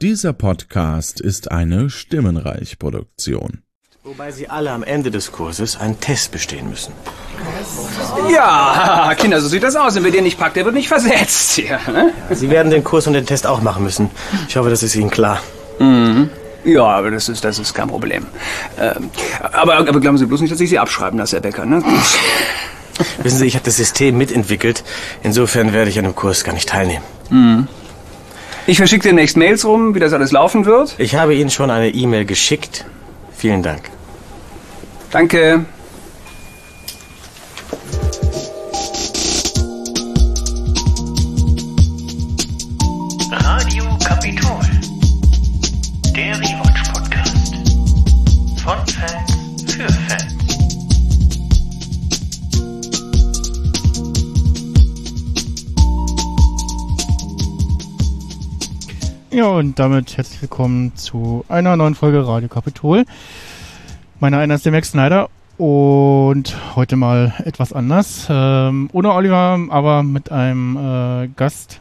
Dieser Podcast ist eine Stimmenreich-Produktion. Wobei Sie alle am Ende des Kurses einen Test bestehen müssen. Ja, Kinder, so sieht das aus. Und wer den nicht packt, der wird nicht versetzt. Ja, ne? Sie werden den Kurs und den Test auch machen müssen. Ich hoffe, das ist Ihnen klar. Mhm. Ja, aber das ist, das ist kein Problem. Ähm, aber, aber glauben Sie bloß nicht, dass ich Sie abschreiben lasse, Herr Becker, ne? Wissen Sie, ich habe das System mitentwickelt. Insofern werde ich an dem Kurs gar nicht teilnehmen. Mhm. Ich verschicke demnächst Mails rum, wie das alles laufen wird. Ich habe Ihnen schon eine E-Mail geschickt. Vielen Dank. Danke. Ja, und damit herzlich willkommen zu einer neuen Folge Radio Kapitol. Mein Name ist der Max Snyder und heute mal etwas anders. Ähm, ohne Oliver, aber mit einem äh, Gast,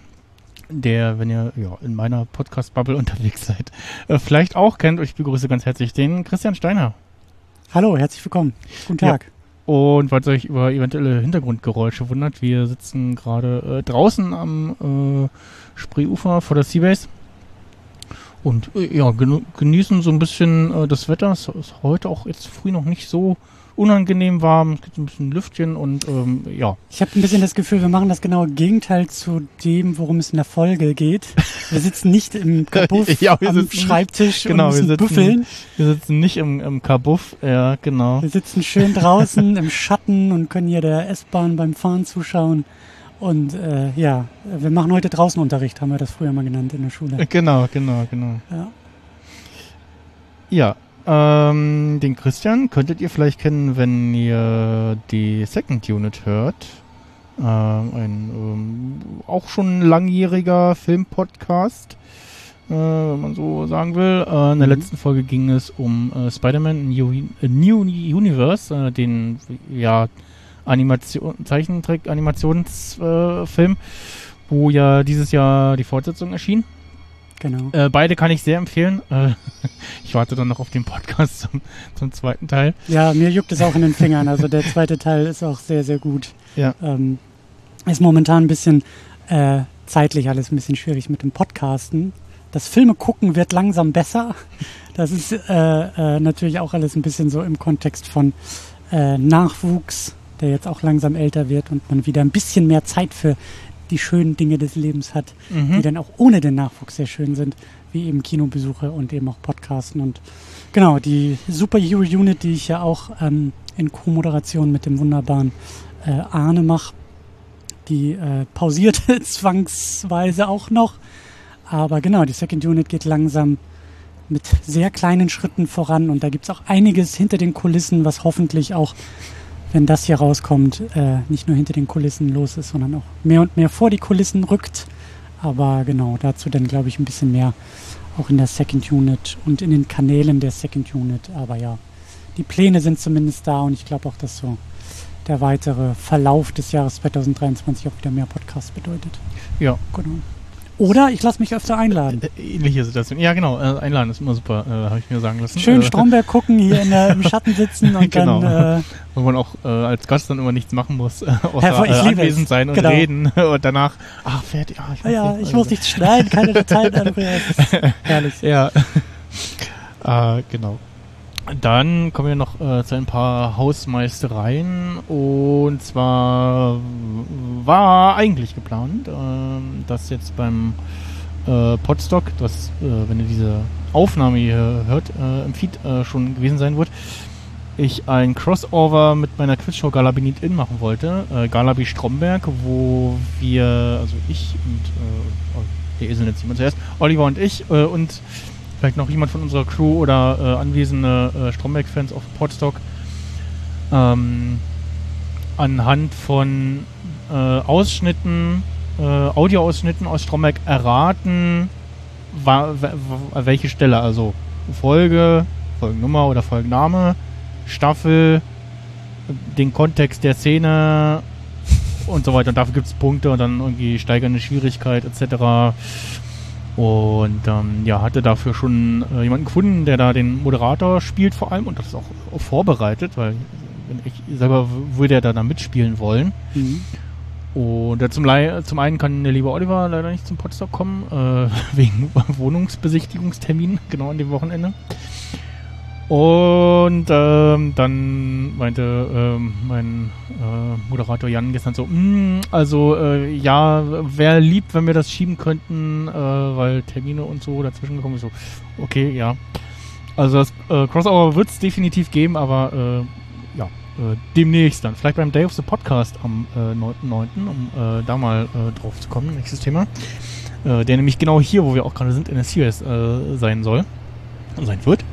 der, wenn ihr ja, in meiner Podcast-Bubble unterwegs seid, äh, vielleicht auch kennt. Ich begrüße ganz herzlich den Christian Steiner. Hallo, herzlich willkommen. Guten Tag. Und falls euch über eventuelle Hintergrundgeräusche wundert, wir sitzen gerade äh, draußen am äh, Spreeufer vor der Seabase und äh, ja, genießen so ein bisschen äh, das Wetter. Es ist heute auch jetzt früh noch nicht so unangenehm warm. Es gibt ein bisschen Lüftchen und ähm, ja. Ich habe ein bisschen das Gefühl, wir machen das genaue Gegenteil zu dem, worum es in der Folge geht. Wir sitzen nicht im Kabuff Ja, wir am sitzen Schreibtisch Genau, und wir sitzen, büffeln. wir sitzen nicht im, im Kabuff, ja, genau. Wir sitzen schön draußen im Schatten und können hier der S-Bahn beim Fahren zuschauen. Und äh, ja, wir machen heute draußen Unterricht, haben wir das früher mal genannt in der Schule. Genau, genau, genau. Ja. Ja, ähm, den Christian könntet ihr vielleicht kennen, wenn ihr die Second Unit hört. Ähm, ein ähm, auch schon langjähriger Filmpodcast, äh, wenn man so sagen will. Äh, in der Mhm. letzten Folge ging es um äh, Spider-Man New, äh, New Universe, äh, den ja Animation, Zeichentrick-Animationsfilm, äh, wo ja dieses Jahr die Fortsetzung erschien. Genau. Äh, beide kann ich sehr empfehlen. Äh, ich warte dann noch auf den Podcast zum, zum zweiten Teil. Ja, mir juckt es auch in den Fingern. Also der zweite Teil ist auch sehr, sehr gut. Ja. Ähm, ist momentan ein bisschen äh, zeitlich alles ein bisschen schwierig mit dem Podcasten. Das Filme gucken wird langsam besser. Das ist äh, äh, natürlich auch alles ein bisschen so im Kontext von äh, Nachwuchs, der jetzt auch langsam älter wird und man wieder ein bisschen mehr Zeit für die schönen Dinge des Lebens hat, die Mhm. dann auch ohne den Nachwuchs sehr schön sind, wie eben Kinobesuche und eben auch Podcasten. Und genau, die Superhero Unit, die ich ja auch ähm, in Co-Moderation mit dem wunderbaren äh, Arne mache, die äh, pausiert zwangsweise auch noch. Aber genau, die Second Unit geht langsam mit sehr kleinen Schritten voran und da gibt es auch einiges hinter den Kulissen, was hoffentlich auch, wenn das hier rauskommt, äh, nicht nur hinter den Kulissen los ist, sondern auch mehr und mehr vor die Kulissen rückt. Aber genau, dazu dann glaube ich ein bisschen mehr auch in der Second Unit und in den Kanälen der Second Unit. Aber ja, die Pläne sind zumindest da und ich glaube auch, dass so der weitere Verlauf des Jahres 2023 auch wieder mehr Podcasts bedeutet. Ja. Genau. Oder ich lasse mich öfter einladen. Äh, ähnliche Situation. Ja, genau. Äh, einladen ist immer super, äh, habe ich mir sagen lassen. Schön äh, Stromberg gucken, hier in der, im Schatten sitzen und Genau. dann äh, Wo man auch äh, als Gast dann immer nichts machen muss, äh, außer ich äh, anwesend es. sein und Genau. reden und danach, ach, fertig, ah, ich Ah ja, nicht, ich muss nichts schneiden, keine Dateien anrühren. Herrlich. Ja. äh, genau. Dann kommen wir noch äh, zu ein paar Hausmeistereien. Und zwar war eigentlich geplant, ähm, dass jetzt beim äh, Podstock, das, äh, wenn ihr diese Aufnahme hier hört, äh, im Feed äh, schon gewesen sein wird, ich ein Crossover mit meiner Quizshow Galabi Need In machen wollte. Äh, Galabi Stromberg, wo wir, also ich und äh, der Esel jetzt jemand zuerst, Oliver und ich äh, und vielleicht noch jemand von unserer Crew oder äh, anwesende äh, Stromberg-Fans auf Podstock ähm, anhand von äh, Ausschnitten, äh, Audioausschnitten aus Stromberg erraten, welche Stelle, also Folge, Folgennummer oder Folgenname, Staffel, den Kontext der Szene und so weiter. Und dafür gibt es Punkte und dann irgendwie steigernde Schwierigkeit etc. Und ähm, ja, hatte dafür schon äh, jemanden gefunden, der da den Moderator spielt vor allem und das ist auch, auch vorbereitet, weil wenn ich selber würde ja da, da mitspielen wollen. Mhm. Und äh, zum, zum einen kann der liebe Oliver leider nicht zum Potsdam kommen, äh, wegen Wohnungsbesichtigungstermin, genau an dem Wochenende. Und ähm, dann meinte ähm, mein äh, Moderator Jan gestern so, "Mm, also äh, ja, wäre lieb, wenn wir das schieben könnten, äh, weil Termine und so dazwischen gekommen ist. So, okay, ja. Also das äh, Crossover wird es definitiv geben, aber äh, ja, äh, demnächst dann. Vielleicht beim Day of the Podcast am äh, 9.9., um äh, da mal äh, drauf zu kommen, nächstes Thema. Äh, der nämlich genau hier, wo wir auch gerade sind, in der Series äh, sein soll. Sein wird.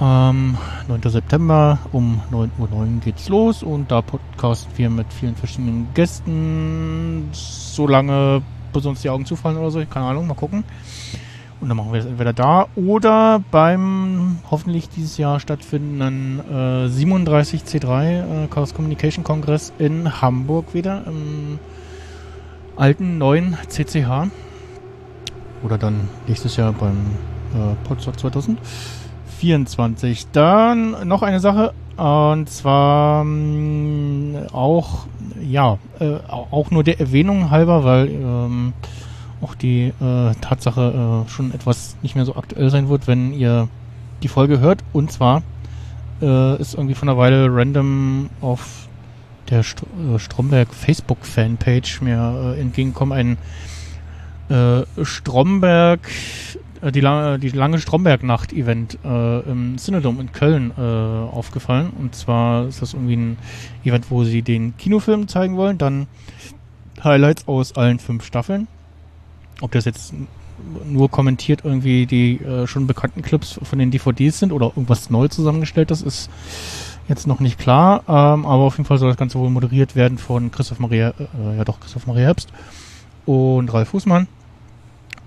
Ähm, 9. September um 9.09 Uhr geht's los und da podcasten wir mit vielen verschiedenen Gästen, solange uns die Augen zufallen oder so, keine Ahnung, mal gucken. Und dann machen wir das entweder da oder beim hoffentlich dieses Jahr stattfindenden äh, 37C3 äh, Chaos Communication Kongress in Hamburg wieder im alten neuen CCH. Oder dann nächstes Jahr beim äh, Potsdam 2024. Dann noch eine Sache und zwar mh, auch ja äh, au- auch nur der Erwähnung halber, weil ähm, auch die äh, Tatsache äh, schon etwas nicht mehr so aktuell sein wird, wenn ihr die Folge hört. Und zwar äh, ist irgendwie von einer Weile random auf der St äh, Stromberg Facebook-Fanpage mir äh, entgegengekommen, ein Stromberg, die, la die lange Stromberg-Nacht-Event äh, im Cinedom in Köln äh, aufgefallen. Und zwar ist das irgendwie ein Event, wo sie den Kinofilm zeigen wollen, dann Highlights aus allen fünf Staffeln. Ob das jetzt nur kommentiert irgendwie die äh, schon bekannten Clips von den DVDs sind oder irgendwas neu zusammengestellt, das ist jetzt noch nicht klar. Ähm, aber auf jeden Fall soll das Ganze wohl moderiert werden von Christoph Maria, äh, ja doch, Christoph Maria Herbst und Ralf Fußmann.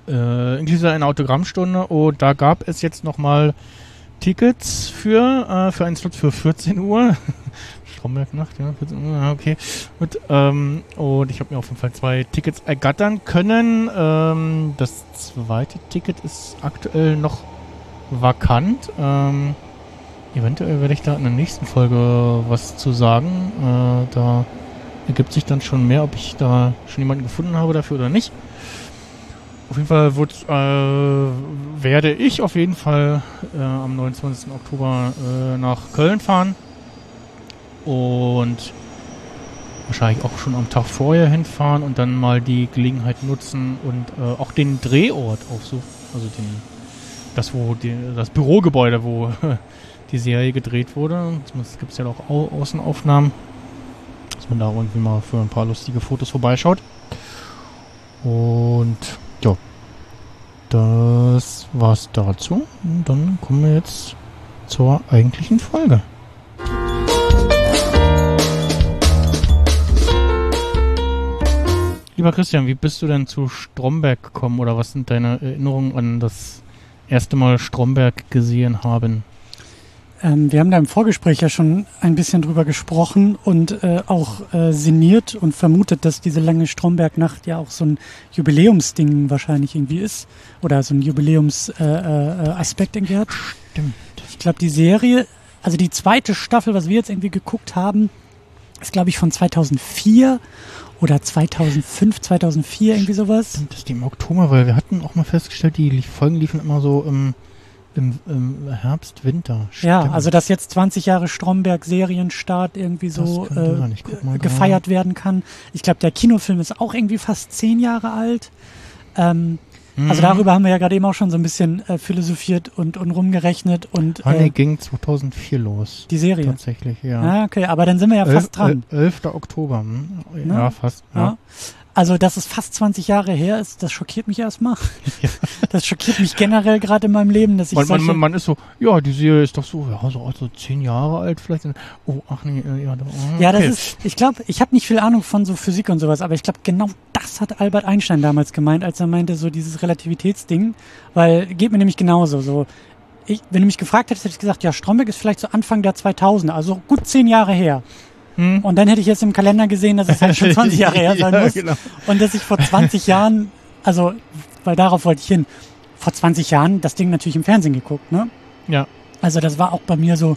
Äh, inklusive einer Autogrammstunde und da gab es jetzt nochmal Tickets für, äh, für einen Slot für 14 Uhr. Stromberg-Nacht, ja, 14 Uhr, okay. Gut, ähm, und ich habe mir auf jeden Fall zwei Tickets ergattern können. Ähm, das zweite Ticket ist aktuell noch vakant. Ähm, eventuell werde ich da in der nächsten Folge was zu sagen. Äh, da ergibt sich dann schon mehr, ob ich da schon jemanden gefunden habe dafür oder nicht. Auf jeden Fall wird, äh, werde ich auf jeden Fall äh, am 29. Oktober äh, nach Köln fahren und wahrscheinlich auch schon am Tag vorher hinfahren und dann mal die Gelegenheit nutzen und äh, auch den Drehort aufsuchen, also den, das wo die, das Bürogebäude, wo die Serie gedreht wurde. Es gibt ja auch Au Außenaufnahmen, dass man da irgendwie mal für ein paar lustige Fotos vorbeischaut. Und ja, das war's dazu. Und dann kommen wir jetzt zur eigentlichen Folge. Lieber Christian, wie bist du denn zu Stromberg gekommen oder was sind deine Erinnerungen an das erste Mal Stromberg gesehen haben? Ähm, wir haben da im Vorgespräch ja schon ein bisschen drüber gesprochen und äh, auch äh, sinniert und vermutet, dass diese lange Stromberg-Nacht ja auch so ein Jubiläumsding wahrscheinlich irgendwie ist oder so ein Jubiläumsaspekt äh, äh, irgendwie hat. Stimmt. Ich glaube, die Serie, also die zweite Staffel, was wir jetzt irgendwie geguckt haben, ist glaube ich von 2004 oder 2005, 2004 irgendwie sowas. Stimmt, das ist die im Oktober, weil wir hatten auch mal festgestellt, die Folgen liefen immer so im, im, im Herbst, Winter. Ja, Stimmt. also dass jetzt 20 Jahre Stromberg-Serienstart irgendwie so äh, gefeiert werden kann. Ich glaube, der Kinofilm ist auch irgendwie fast zehn Jahre alt. Ähm, Also Mhm. darüber haben wir ja gerade eben auch schon so ein bisschen äh, philosophiert und, und rumgerechnet und Ah, nee, äh, ging 2004 los. die Serie. Tatsächlich, ja. Ah, okay, aber dann sind wir ja Elf- fast dran. el- 11. Oktober. hm? Ne? Ja, fast. Ja. Ja. Also, dass es fast 20 Jahre her ist, das schockiert mich erstmal. Das schockiert mich generell gerade in meinem Leben, dass ich Man, man, man, man ist so, ja, die Serie ist doch so, ja, so, also zehn Jahre alt vielleicht. Oh, ach nee, äh, ja, da, ah, Ja, das okay. ist, ich glaube, ich habe nicht viel Ahnung von so Physik und sowas, aber ich glaube, genau das hat Albert Einstein damals gemeint, als er meinte, so dieses Relativitätsding, weil geht mir nämlich genauso, so. Ich, wenn du mich gefragt hättest, hätte ich gesagt, ja, Stromberg ist vielleicht so Anfang der 2000er, also gut zehn Jahre her. Hm. Und dann hätte ich jetzt im Kalender gesehen, dass es halt schon 20 Jahre her sein Ja, muss. genau. Und dass ich vor 20 Jahren, also weil darauf wollte ich hin. Vor 20 Jahren das Ding natürlich im Fernsehen geguckt, ne? Ja. Also das war auch bei mir so,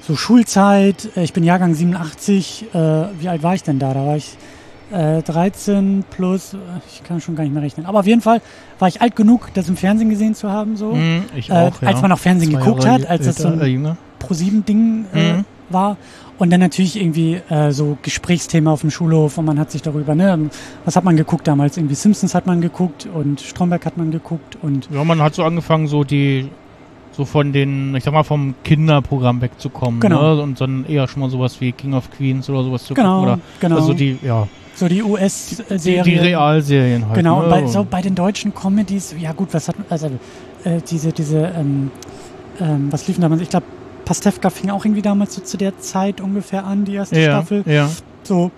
so Schulzeit. Äh, Ich bin Jahrgang 87. Äh, wie alt war ich denn da? Da war ich äh, 13 plus, äh, ich kann schon gar nicht mehr rechnen. Aber auf jeden Fall war ich alt genug, das im Fernsehen gesehen zu haben, so. Mhm, ich Äh, auch, ja. als man noch Fernsehen Zwei geguckt Jahre hat, als das so ein- äh, jünger. Pro-7-Ding äh, Mhm. war. Und dann natürlich irgendwie äh, so Gesprächsthema auf dem Schulhof und man hat sich darüber, ne, was hat man geguckt damals? Irgendwie Simpsons hat man geguckt und Stromberg hat man geguckt und Ja, man hat so angefangen, so die, so von den, ich sag mal, vom Kinderprogramm wegzukommen. Genau. Ne? Und dann eher schon mal sowas wie King of Queens oder sowas zu Genau, gucken. Oder, genau. Also die, ja, so die die, US-Serien. die Realserien halt. Genau, ne? und bei, so bei den deutschen Comedies, ja gut, was hat also äh, diese, diese, ähm, ähm, was liefen damals? Ich glaube, Pastewka fing auch irgendwie damals so zu der Zeit ungefähr an, die erste ja, Staffel. Ja, So,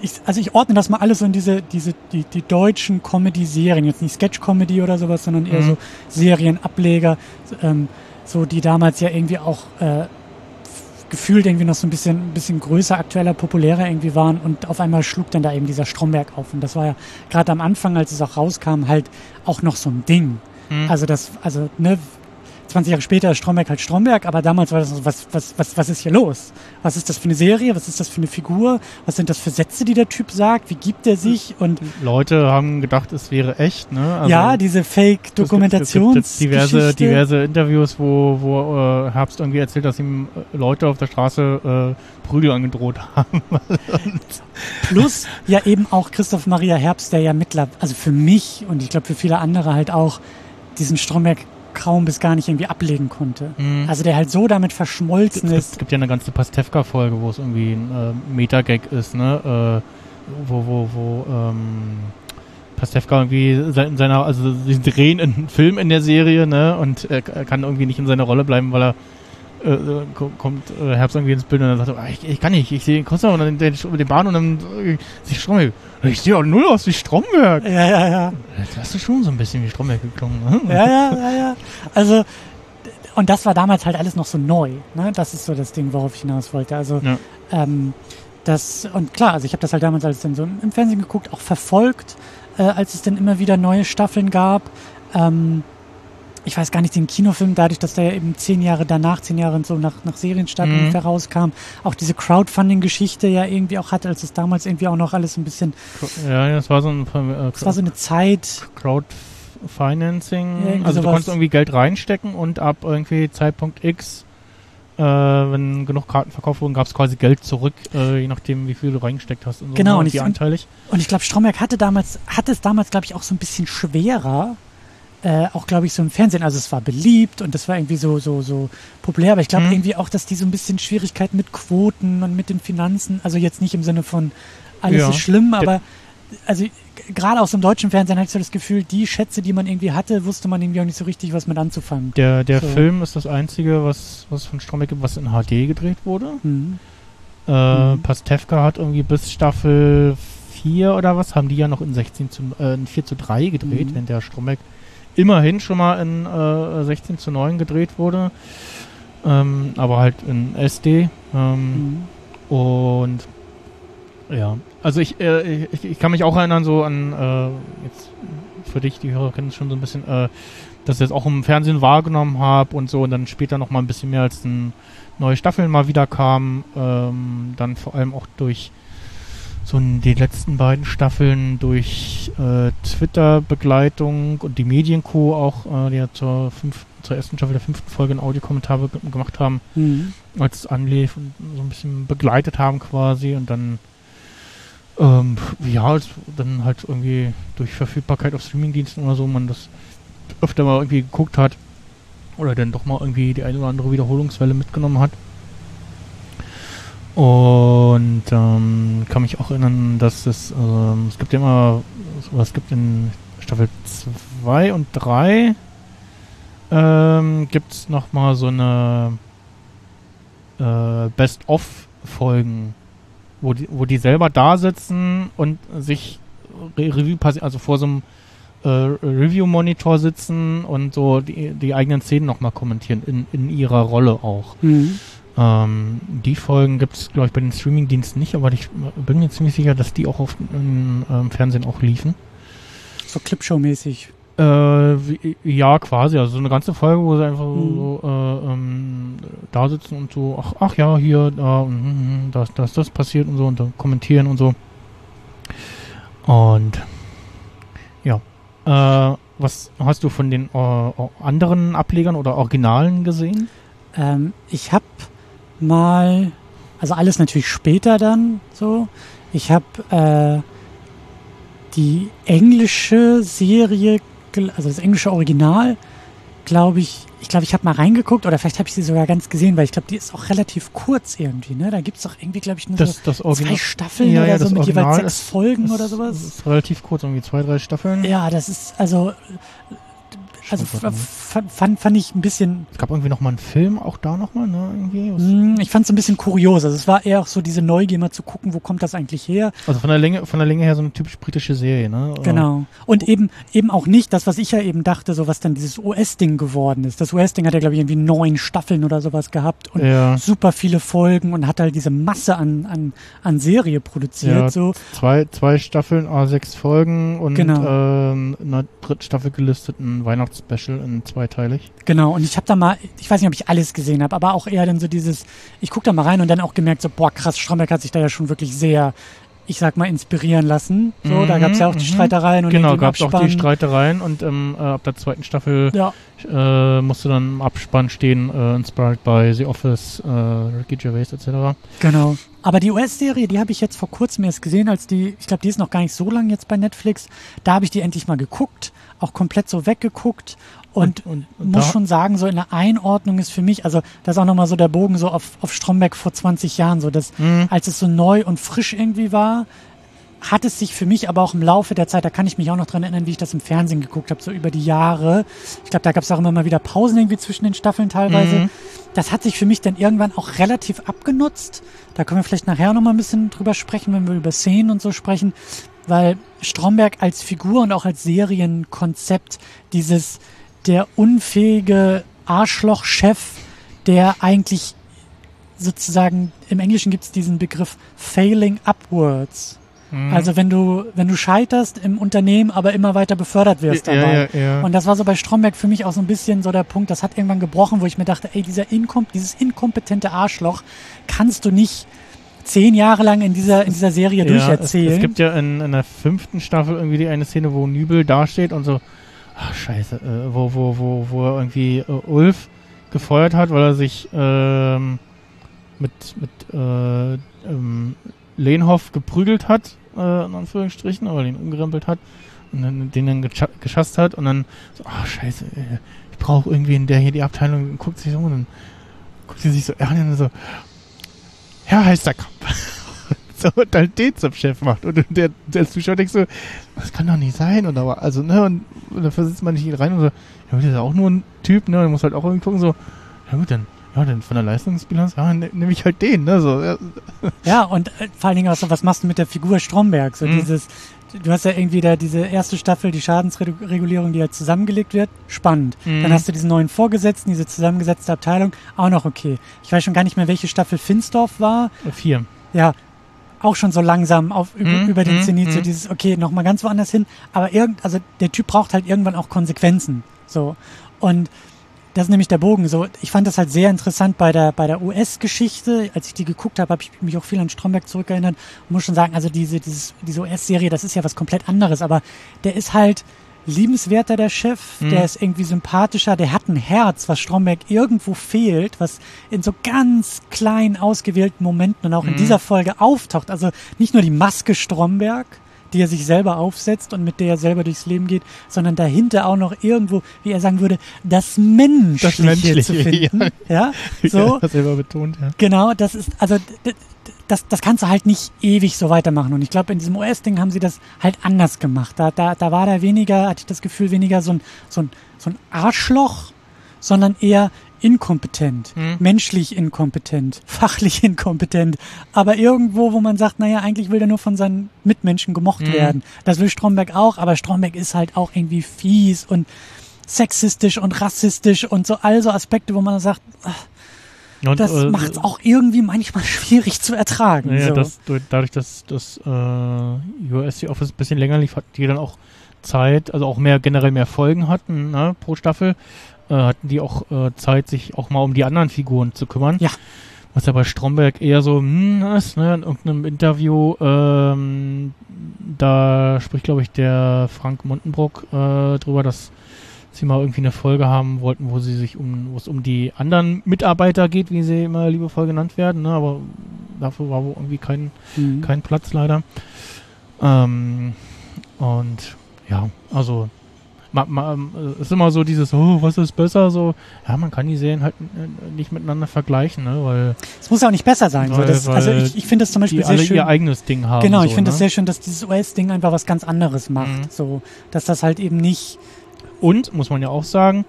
ich, also ich ordne das mal alles so in diese, diese, die, die deutschen Comedy-Serien, jetzt nicht Sketch-Comedy oder sowas, sondern eher Mhm. so Serienableger, ähm, so die damals ja irgendwie auch äh, gefühlt irgendwie noch so ein bisschen, ein bisschen größer, aktueller, populärer irgendwie waren und auf einmal schlug dann da eben dieser Stromberg auf und das war ja gerade am Anfang, als es auch rauskam, halt auch noch so ein Ding. Mhm. Also das, also ne, 20 Jahre später ist Stromberg halt Stromberg, aber damals war das so, was, was, was, was ist hier los? Was ist das für eine Serie? Was ist das für eine Figur? Was sind das für Sätze, die der Typ sagt? Wie gibt er sich? Und Leute haben gedacht, es wäre echt, ne? Also, ja, diese es gibt- es gibt Fake-Dokumentations. diverse, diverse Interviews, wo, wo äh, Herbst irgendwie erzählt, dass ihm äh, Leute auf der Straße äh, Prügel angedroht haben. Plus ja eben auch Christoph Maria Herbst, der ja mittlerweile, also für mich und ich glaube für viele andere halt auch diesen Stromberg kaum bis gar nicht irgendwie ablegen konnte. Mhm. Also der halt so damit verschmolzen Es ist. es gibt ja eine ganze Pastewka-Folge, wo es irgendwie ein äh, Meta-Gag ist, ne? Äh, wo, wo, wo, ähm, Pastewka irgendwie in seiner, also sie drehen einen Film in der Serie, ne? Und er, er kann irgendwie nicht in seiner Rolle bleiben, weil er äh, ko- kommt äh, Herbst irgendwie ins Bild und dann sagt er, "Ah, ich, ich kann nicht, ich sehe Costa und dann den, den Bahn und dann äh, sich Stromberg. Ich sehe auch null aus wie Stromberg. Ja, ja, ja. Das hast du schon so ein bisschen wie Stromberg geklungen. Ne? Ja, ja, ja, ja. Also, und das war damals halt alles noch so neu. Ne? Das ist so das Ding, worauf ich hinaus wollte. Also, Ja. ähm, das, und klar, also ich habe das halt damals alles dann so im Fernsehen geguckt, auch verfolgt, äh, als es dann immer wieder neue Staffeln gab. Ähm, ich weiß gar nicht, den Kinofilm, dadurch, dass der eben zehn Jahre danach, zehn Jahre so nach, nach Serienstart Mhm. ungefähr rauskam, auch diese Crowdfunding-Geschichte ja irgendwie auch hatte, als es damals irgendwie auch noch alles ein bisschen, Ja, das war so ein äh, es war so eine Zeit, Crowdfinancing. Also du konntest irgendwie Geld reinstecken und ab irgendwie Zeitpunkt X, äh, wenn genug Karten verkauft wurden, gab es quasi Geld zurück, äh, je nachdem, wie viel du reingesteckt hast. Und so, Genau, ne? und ich anteilig. Und ich glaube, Stromberg hatte damals, hatte es damals, glaube ich, auch so ein bisschen schwerer. Äh, auch, glaube ich, so im Fernsehen. Also es war beliebt und es war irgendwie so, so, so populär. Aber ich glaube Mhm. irgendwie auch, dass die so ein bisschen Schwierigkeiten mit Quoten und mit den Finanzen, also jetzt nicht im Sinne von alles Ja. ist schlimm, aber also gerade aus dem deutschen Fernsehen hatte ich so das Gefühl, die Schätze, die man irgendwie hatte, wusste man irgendwie auch nicht so richtig, was mit anzufangen. Der, der So. Film ist das einzige, was, was von Stromberg gibt, was in HD gedreht wurde. Mhm. Äh, Mhm. Pastewka hat irgendwie bis Staffel 4 oder was, haben die ja noch in 16 zu, äh, in 4 zu 3 gedreht, Mhm. wenn der Stromberg immerhin schon mal in äh, 16 zu 9 gedreht wurde. Ähm, aber halt in SD. Ähm, Mhm. Und ja, also ich, äh, ich, ich kann mich auch erinnern, so an, äh, jetzt für dich, die Hörer kennen es schon so ein bisschen, äh, dass ich das auch im Fernsehen wahrgenommen habe und so und dann später noch mal ein bisschen mehr als ein, neue Staffeln mal wieder kamen. Ähm, dann vor allem auch durch so n- die letzten beiden Staffeln durch äh, Twitter-Begleitung und die Medienco auch, äh, die ja zur, fünf, zur ersten Staffel der fünften Folge einen Audiokommentar gemacht haben Mhm. als es anlief und so ein bisschen begleitet haben quasi und dann ähm, ja, dann halt irgendwie durch Verfügbarkeit auf Streamingdiensten oder so man das öfter mal irgendwie geguckt hat oder dann doch mal irgendwie die eine oder andere Wiederholungswelle mitgenommen hat. Und ähm, kann mich auch erinnern, dass es, ähm, es gibt ja immer, es gibt in Staffel 2 und 3 ähm, gibt es nochmal so eine äh, Best-of-Folgen, wo die, wo die selber da sitzen und sich Re Review also vor so einem äh, Review-Monitor sitzen und so die, die eigenen Szenen nochmal kommentieren, in, in ihrer Rolle auch. Mhm. Ähm, die Folgen gibt es, glaube ich, bei den Streaming-Diensten nicht, aber ich bin mir ziemlich sicher, dass die auch auf dem ähm, Fernsehen auch liefen. so Clipshow-mäßig. Äh, ja, quasi. Also so eine ganze Folge, wo sie einfach Mhm. so äh, ähm, da sitzen und so, ach, ach ja, hier, da, mm, mm, das, das, das passiert und so und dann kommentieren und so. Und ja. Äh, was hast du von den äh, anderen Ablegern oder Originalen gesehen? Ähm, ich habe mal, also alles natürlich später dann so. Ich habe äh, die englische Serie, also das englische Original, glaube ich, ich glaube, ich habe mal reingeguckt oder vielleicht habe ich sie sogar ganz gesehen, weil ich glaube, die ist auch relativ kurz irgendwie. Ne? Da gibt es doch irgendwie, glaube ich, nur Das, so das zwei. Staffeln Ja, oder ja, so mit jeweils Original sechs ist- Folgen das, oder sowas. Das ist relativ kurz, irgendwie zwei, drei Staffeln. Ja, das ist also, also Schau grad mal. f- fand, fand ich ein bisschen Es gab irgendwie noch mal einen Film, auch da noch mal, ne? Irgendwie. Was- Mm, Ich fand es ein bisschen kurios. Also es war eher auch so diese Neugier, mal zu gucken, wo kommt das eigentlich her. Also von der Länge, von der Länge her so eine typisch britische Serie, ne? Genau. Und eben eben auch nicht das, was ich ja eben dachte, so was dann dieses US-Ding geworden ist. Das US-Ding hat ja, glaube ich, irgendwie neun Staffeln oder sowas gehabt und Ja. super viele Folgen und hat halt diese Masse an, an, an Serie produziert. Ja, so. Zwei, zwei Staffeln, a sechs Folgen und Genau. ähm, in der dritten Staffel gelistet ein Weihnachtsspecial in zweiteilig. Genau, und ich habe da mal, ich weiß nicht, ob ich alles gesehen habe, aber auch eher dann so dieses, ich guck da mal rein und dann auch gemerkt, so, boah, krass, Stromberg hat sich da ja schon wirklich sehr, ich sag mal, inspirieren lassen. So, da Mhm, gab's ja auch die mhm. Streitereien und genau, gab es auch die. Streitereien und ähm, äh, ab der zweiten Staffel Ja, äh, musste dann im Abspann stehen, äh, inspired by The Office, äh, Ricky Gervais etc. Genau. Aber die US-Serie, die habe ich jetzt vor kurzem erst gesehen, als die, ich glaube, die ist noch gar nicht so lang jetzt bei Netflix. Da habe ich die endlich mal geguckt, auch komplett so weggeguckt und, und, und muss da- schon sagen, so in der Einordnung ist für mich, also das ist auch nochmal so der Bogen so auf, auf Stromberg vor 20 Jahren, so dass, Mhm. als es so neu und frisch irgendwie war, hat es sich für mich aber auch im Laufe der Zeit, da kann ich mich auch noch dran erinnern, wie ich das im Fernsehen geguckt habe, so über die Jahre. Ich glaube, da gab es auch immer mal wieder Pausen irgendwie zwischen den Staffeln teilweise. Mhm. Das hat sich für mich dann irgendwann auch relativ abgenutzt. Da können wir vielleicht nachher noch mal ein bisschen drüber sprechen, wenn wir über Szenen und so sprechen, weil Stromberg als Figur und auch als Serienkonzept dieses der unfähige Arschlochchef, der eigentlich sozusagen im Englischen gibt es diesen Begriff failing upwards. Mhm. Also wenn du wenn du scheiterst im Unternehmen, aber immer weiter befördert wirst ja, dabei. ja, ja. Und das war so bei Stromberg für mich auch so ein bisschen so der Punkt, das hat irgendwann gebrochen, wo ich mir dachte, ey, dieser Inkom dieses inkompetente Arschloch kannst du nicht zehn Jahre lang in dieser, in dieser Serie Ja, es, durcherzählen. es gibt ja in, in der fünften Staffel irgendwie die eine Szene, wo Nübel dasteht und so, ach scheiße, äh, wo, wo, wo, wo er irgendwie äh, Ulf gefeuert hat, weil er sich ähm, mit, mit äh, ähm, Lehnhoff geprügelt hat, äh, in Anführungsstrichen, aber den umgerempelt hat und dann den dann gescha- geschasst hat und dann so, ach scheiße, äh, ich brauche irgendwie in der hier die Abteilung, und guckt sich so und dann guckt sie sich so an und so, Herr Heisterkamp. so, und halt den zum Chef macht. Und der, der Zuschauer denkt so, das kann doch nicht sein. Und aber, also, ne, und, und dann versetzt man nicht rein und so, ja, das ist auch nur ein Typ, ne, und muss halt auch irgendwie gucken, so, ja gut, dann, ja, dann von der Leistungsbilanz, ja, ne- nehme ich halt den, ne, so, ja, Ja, und äh, vor allen Dingen auch so, was machst du mit der Figur Stromberg? So Mhm. dieses, du hast ja irgendwie da diese erste Staffel, die Schadensregulierung, die halt zusammengelegt wird, spannend. Mhm. Dann hast du diesen neuen Vorgesetzten, diese zusammengesetzte Abteilung, auch noch okay. Ich weiß schon gar nicht mehr, welche Staffel Finsdorf war. vier. Ja, auch schon so langsam auf, über, Mhm, über den mhm, Zenit, so mhm. dieses, okay, nochmal ganz woanders hin. Aber irgend, also der Typ braucht halt irgendwann auch Konsequenzen. So. Und das ist nämlich der Bogen. So, ich fand das halt sehr interessant bei der, bei der US-Geschichte. Als ich die geguckt habe, habe ich mich auch viel an Stromberg zurückerinnert. Und muss schon sagen, also diese, dieses, diese US-Serie, das ist ja was komplett anderes. Aber der ist halt liebenswerter, der Chef. Mhm. Der ist irgendwie sympathischer. Der hat ein Herz, was Stromberg irgendwo fehlt, was in so ganz klein ausgewählten Momenten und auch in Mhm. dieser Folge auftaucht. Also nicht nur die Maske Stromberg, die er sich selber aufsetzt und mit der er selber durchs Leben geht, sondern dahinter auch noch irgendwo, wie er sagen würde, das Menschliche, Menschliche, zu finden. Ja, so. Ja, selber betont, ja. Genau, das ist, also das, das kannst du halt nicht ewig so weitermachen. Und ich glaube, in diesem US-Ding haben sie das halt anders gemacht. Da, da, da war da weniger, hatte ich das Gefühl, weniger so ein, so ein, so ein Arschloch, sondern eher inkompetent, Mhm. menschlich inkompetent, fachlich inkompetent, aber irgendwo, wo man sagt, naja, eigentlich will er nur von seinen Mitmenschen gemocht Mhm. werden. Das will Stromberg auch, aber Stromberg ist halt auch irgendwie fies und sexistisch und rassistisch und so all so Aspekte, wo man sagt, Und, das äh, macht es auch irgendwie manchmal schwierig zu ertragen. Naja, so. das, durch- dadurch, dass das äh, US die Office ein bisschen länger lief, hat die dann auch Zeit, also auch mehr generell mehr Folgen hatten ne, pro Staffel, äh, hatten die auch äh, Zeit, sich auch mal um die anderen Figuren zu kümmern. Ja. Was ja bei Stromberg eher so hm, ist, ne, in irgendeinem Interview, ähm, da spricht, glaube ich, der Frank Montenbrock äh, drüber, dass sie mal irgendwie eine Folge haben wollten, wo sie sich um, wo es um die anderen Mitarbeiter geht, wie sie immer liebevoll genannt werden, ne, aber dafür war wohl irgendwie kein, Mhm. kein Platz leider. Ähm, und ja, also ma, ma, ist immer so dieses, oh, was ist besser? So, ja, man kann die Serien halt äh, nicht miteinander vergleichen, ne? weil Es muss ja auch nicht besser sein. So, Weil- das, also ich, ich finde das zum Beispiel die sehr alle schön. ihr eigenes Ding haben. Genau, ich so, finde ne? es sehr schön, dass dieses US-Ding einfach was ganz anderes macht. Mhm. So, dass das halt eben nicht. Und, muss man ja auch sagen,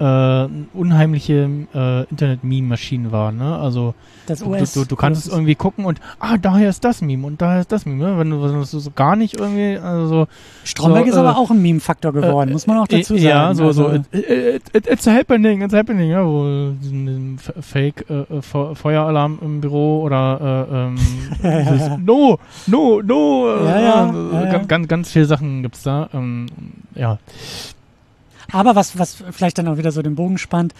äh, unheimliche äh, Internet-Meme-Maschinen waren, ne? Also Das du, US. du, du kannst es irgendwie gucken und ah, daher ist das Meme und daher ist das Meme, ne? Wenn du, wenn du so, so gar nicht irgendwie, also so, Stromberg so, ist äh, aber auch ein Meme-Faktor geworden, äh, muss man auch dazu äh, sagen. Ja, so, so, Also, it, it, it, it's a happening, it's happening, ja, wo Fake äh, Fe- Feueralarm im Büro oder äh, ähm, dieses No, no, no, Ja, ja, ja. Ganz, ganz, ganz viele Sachen gibt's da, ähm, ja. Aber was, was vielleicht dann auch wieder so den Bogen spannt,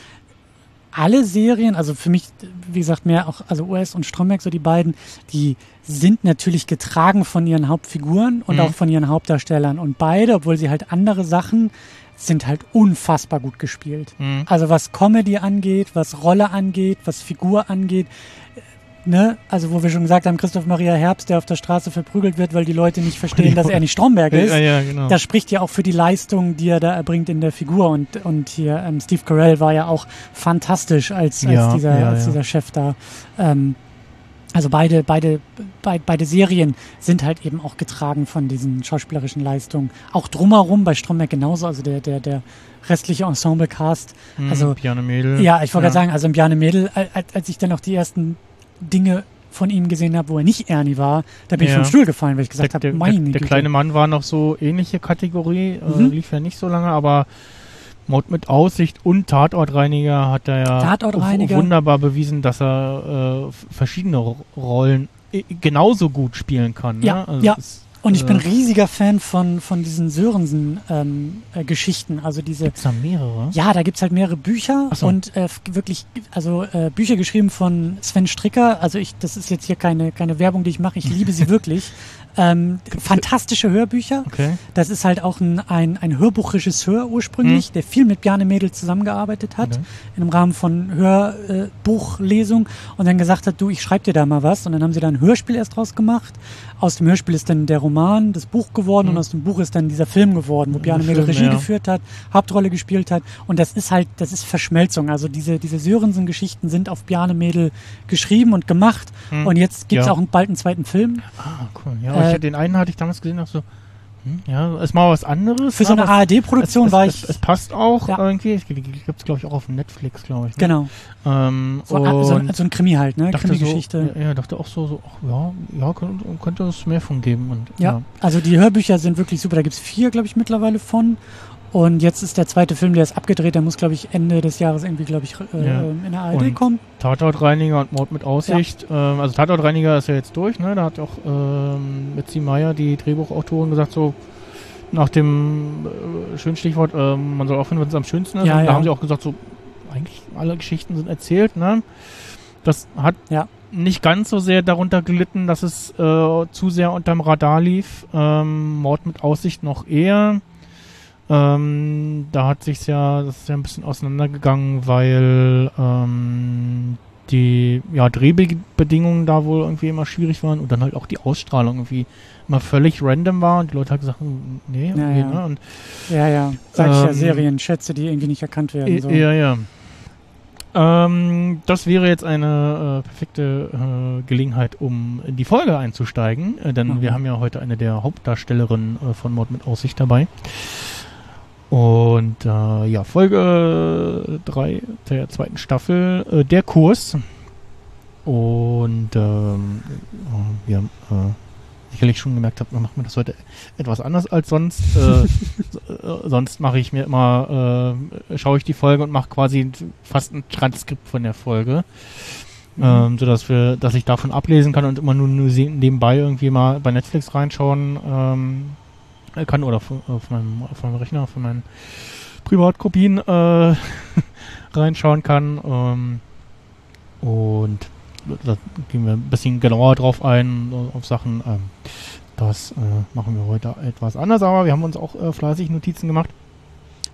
alle Serien, also für mich, wie gesagt, mehr auch, also US und Stromberg, so die beiden, die sind natürlich getragen von ihren Hauptfiguren und Mhm. auch von ihren Hauptdarstellern. Und beide, obwohl sie halt andere Sachen, sind halt unfassbar gut gespielt. Mhm. Also was Comedy angeht, was Rolle angeht, was Figur angeht, ne, also wo wir schon gesagt haben, Christoph Maria Herbst, der auf der Straße verprügelt wird, weil die Leute nicht verstehen, dass er nicht Stromberg ist. Ja, ja, genau. Das spricht ja auch für die Leistung, die er da erbringt in der Figur. Und, und hier ähm, Steve Carell war ja auch fantastisch als, als, Ja, dieser, als dieser Chef da. Ähm, also beide, beide, beide, beide Serien sind halt eben auch getragen von diesen schauspielerischen Leistungen. Auch drumherum bei Stromberg genauso, also der, der, der restliche Ensemble-Cast. Mhm, also- Piano Mädel. Ja, ich wollte ja. gerade sagen, also Bjarne Mädel, al- als, als ich dann auch die ersten Dinge von ihm gesehen habe, wo er nicht Ernie war, da bin ich Ja. vom Stuhl gefallen, weil ich gesagt habe, der, meine der, der kleine Mann war noch so ähnliche Kategorie, äh, Mhm. lief ja nicht so lange, aber Mord mit Aussicht und Tatortreiniger hat er ja wunderbar bewiesen, dass er äh, verschiedene Ro- Rollen i- genauso gut spielen kann. Ja, ne? also ja. es- Und ich bin äh, riesiger Fan von, von diesen Sörensen-Geschichten. also diese. Gibt's da mehrere? Ja, da gibt's halt mehrere Bücher so. und äh, wirklich, also äh, Bücher geschrieben von Sven Stricker. Also ich, das ist jetzt hier keine, keine Werbung, die ich mache. Ich liebe sie wirklich. Ähm, fantastische Hörbücher. Okay. Das ist halt auch ein, ein, ein Hörbuchregisseur ursprünglich, der viel mit Bjarne Mädel zusammengearbeitet hat, Okay. im Rahmen von Hörbuchlesung äh, und dann gesagt hat, du, ich schreib dir da mal was. Und dann haben sie da ein Hörspiel erst draus gemacht. Aus dem Hörspiel ist dann der Roman, das Buch geworden und aus dem Buch ist dann dieser Film geworden, wo Bjarne Mädel Film, Regie ja. geführt hat, Hauptrolle gespielt hat. Und das ist halt, das ist Verschmelzung. Also diese, diese Sörensen-Geschichten sind auf Bjarne Mädel geschrieben und gemacht. Und jetzt gibt's Ja. auch bald einen zweiten Film. Ah, cool. Ja, Äh, ich, den einen hatte ich damals gesehen, auch so, ja, ist mal was anderes. Für so ne, eine es- ARD-Produktion es, war es, ich. Es, es passt auch Ja. irgendwie. Es gibt es, glaube ich, auch auf Netflix, glaube ich. Ne? Genau. Ähm, So, ah, so, so ein Krimi halt, ne? dachte so, Krimi-Geschichte. ja, ja, dachte auch so, so ach, ja, ja könnte, könnte es mehr von geben. Und, Ja. also die Hörbücher sind wirklich super. Da gibt's vier, glaube ich, mittlerweile von. Und jetzt ist der zweite Film, der ist abgedreht. Der muss, glaube ich, Ende des Jahres irgendwie, glaube ich, äh, Ja. in der ARD Und- kommen. Tatortreiniger und Mord mit Aussicht. Ähm, also Tatortreiniger ist ja jetzt durch, ne? Da hat auch ähm, Mitzi Meyer, die Drehbuchautorin, gesagt, so nach dem äh, schönen Stichwort, ähm, man soll aufhören, wenn es am schönsten ist. Ja, und ja. da haben sie auch gesagt, so eigentlich alle Geschichten sind erzählt, ne? Das hat Ja. nicht ganz so sehr darunter gelitten, dass es äh, zu sehr unterm Radar lief. Ähm, Mord mit Aussicht noch eher. Ähm, da hat sich's ja, das ist ja ein bisschen auseinandergegangen, weil ähm, die ja, Drehbedingungen da wohl irgendwie immer schwierig waren und dann halt auch die Ausstrahlung irgendwie immer völlig random war und die Leute halt gesagt haben, nee, Ja, irgendwie, ja. ne? Und Ja, ja. Sag ich ja, Ähm, Serien, Schätze, die irgendwie nicht erkannt werden. So. Ja, ja. Ähm, das wäre jetzt eine äh, perfekte äh, Gelegenheit, um in die Folge einzusteigen, äh, denn Mhm. wir haben ja heute eine der Hauptdarstellerinnen äh, von Mord mit Aussicht dabei. Und äh, ja, Folge 3 der zweiten Staffel, äh, der Kurs. Und ähm, äh, wir haben äh, sicherlich schon gemerkt habt, macht mir das heute etwas anders als sonst. Äh, äh, sonst mache ich mir immer, äh, schaue ich die Folge und mache quasi fast ein Transkript von der Folge. Ähm, so dass wir, dass ich davon ablesen kann und immer nur, nur nebenbei irgendwie mal bei Netflix reinschauen ähm, äh, kann oder auf, auf, meinem, auf meinem Rechner, von meinen Privatkopien äh, reinschauen kann. Ähm, und da gehen wir ein bisschen genauer drauf ein, äh, auf Sachen. Ähm, das äh, machen wir heute etwas anders, aber wir haben uns auch äh, fleißig Notizen gemacht.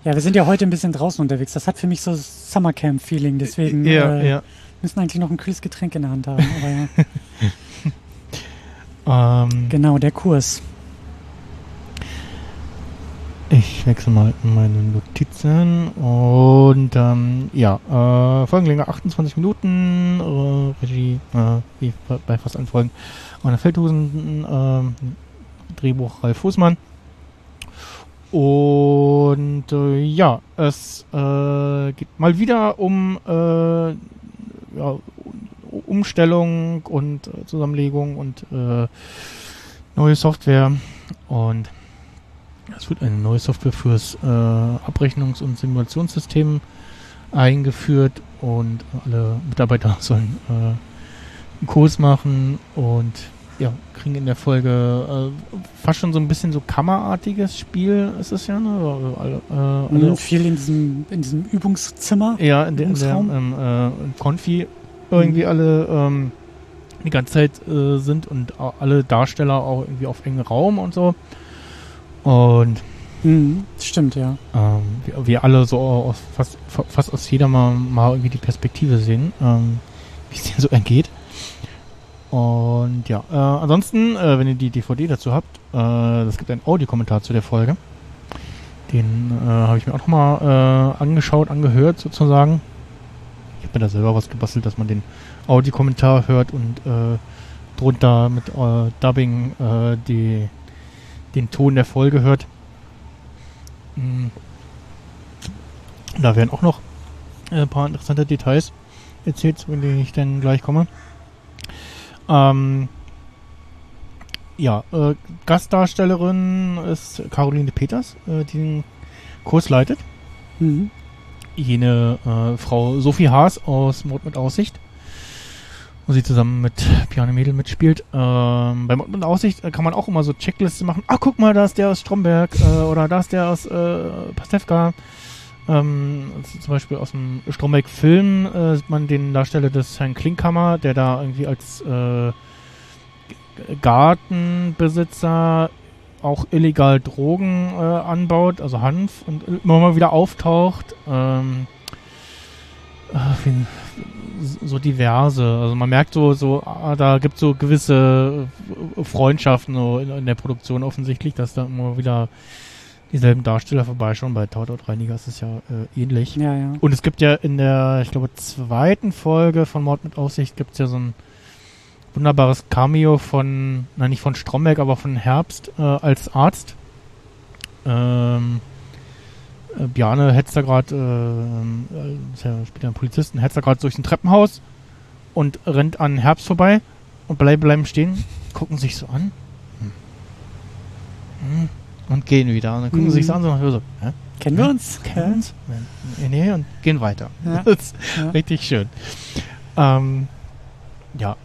Ja, wir sind ja heute ein bisschen draußen unterwegs. Das hat für mich so Summercamp-Feeling, deswegen ja, äh, ja. müssen eigentlich noch ein kühles Getränk in der Hand haben. Aber ja. Ähm, genau, der Kurs. Ich wechsle mal meine Notizen und ähm, ja, äh, Folgenlänge 28 Minuten, äh, Regie, äh, wie bei- fast allen Folgen, Anna Feldhusen, äh, Drehbuch Ralf Fußmann. Und äh, ja, es äh, geht mal wieder um äh, ja, Umstellung und äh, Zusammenlegung und äh, neue Software und es wird eine neue Software fürs äh, Abrechnungs- und Simulationssystem eingeführt und alle Mitarbeiter sollen äh, einen Kurs machen und ja, kriegen in der Folge äh, fast schon so ein bisschen so kammerartiges Spiel ist es ja, ne? Also Alle, äh, alle Mhm, viel in diesem, in diesem Übungszimmer. ja, in der, in der ähm, äh, in Konfi irgendwie Mhm. alle ähm, die ganze Zeit äh, sind und alle Darsteller auch irgendwie auf engen Raum und so. Und Mhm, stimmt, ja. ähm, wir, wir alle so aus, fast, fa- fast aus jeder mal, mal irgendwie die Perspektive sehen, ähm, wie es denen so ergeht. Und ja, äh, ansonsten, äh, wenn ihr die DVD dazu habt, äh, es gibt einen Audiokommentar zu der Folge. Den äh, habe ich mir auch nochmal äh, angeschaut, angehört sozusagen. Ich habe mir da selber was gebastelt, dass man den Audiokommentar hört und äh, drunter mit äh, Dubbing äh, die, den Ton der Folge hört. Mm. Da werden auch noch äh, ein paar interessante Details erzählt, zu denen ich dann gleich komme. Ähm, ja, äh, Gastdarstellerin ist Caroline Peters, äh, die den Kurs leitet. Mhm. Jene äh, Frau Sophie Haas aus Mord mit Aussicht, wo sie zusammen mit Piane Mädel mitspielt. Ähm, bei Mord mit Aussicht äh, kann man auch immer so Checklisten machen. Ah, guck mal, da ist der aus Stromberg äh, oder da ist der aus äh, Pastewka. Ähm, zum Beispiel aus dem Stromberg-Film äh, sieht man den Darsteller des Herrn Klinkhammer, der da irgendwie als äh, Gartenbesitzer auch illegal Drogen äh, anbaut, also Hanf, und immer mal wieder auftaucht. Ähm, äh, wie- so diverse. Also man merkt so, so ah, da gibt so gewisse äh, Freundschaften so in, in der Produktion offensichtlich, dass da immer wieder dieselben Darsteller vorbeischauen. Bei Tatortreiniger ist es ja äh, ähnlich. Ja, ja. Und es gibt ja in der, ich glaube, zweiten Folge von Mord mit Aussicht gibt es ja so ein wunderbares Cameo von, nein, nicht von Stromberg, aber von Herbst äh, als Arzt. Ähm, äh, Bjarne hetzt da gerade, äh, äh, ist ja, spielt ja einen Polizisten, hetzt da gerade durch ein Treppenhaus und rennt an Herbst vorbei und bleiben, bleiben stehen, gucken sich so an Hm. Hm. und gehen wieder. Und dann gucken Mhm. sie sich so an und so, hä? Kennen wir uns? Kennen wir uns? Nee, nee, und gehen weiter. Ja. Das ist Ja. richtig schön. Ähm, ja.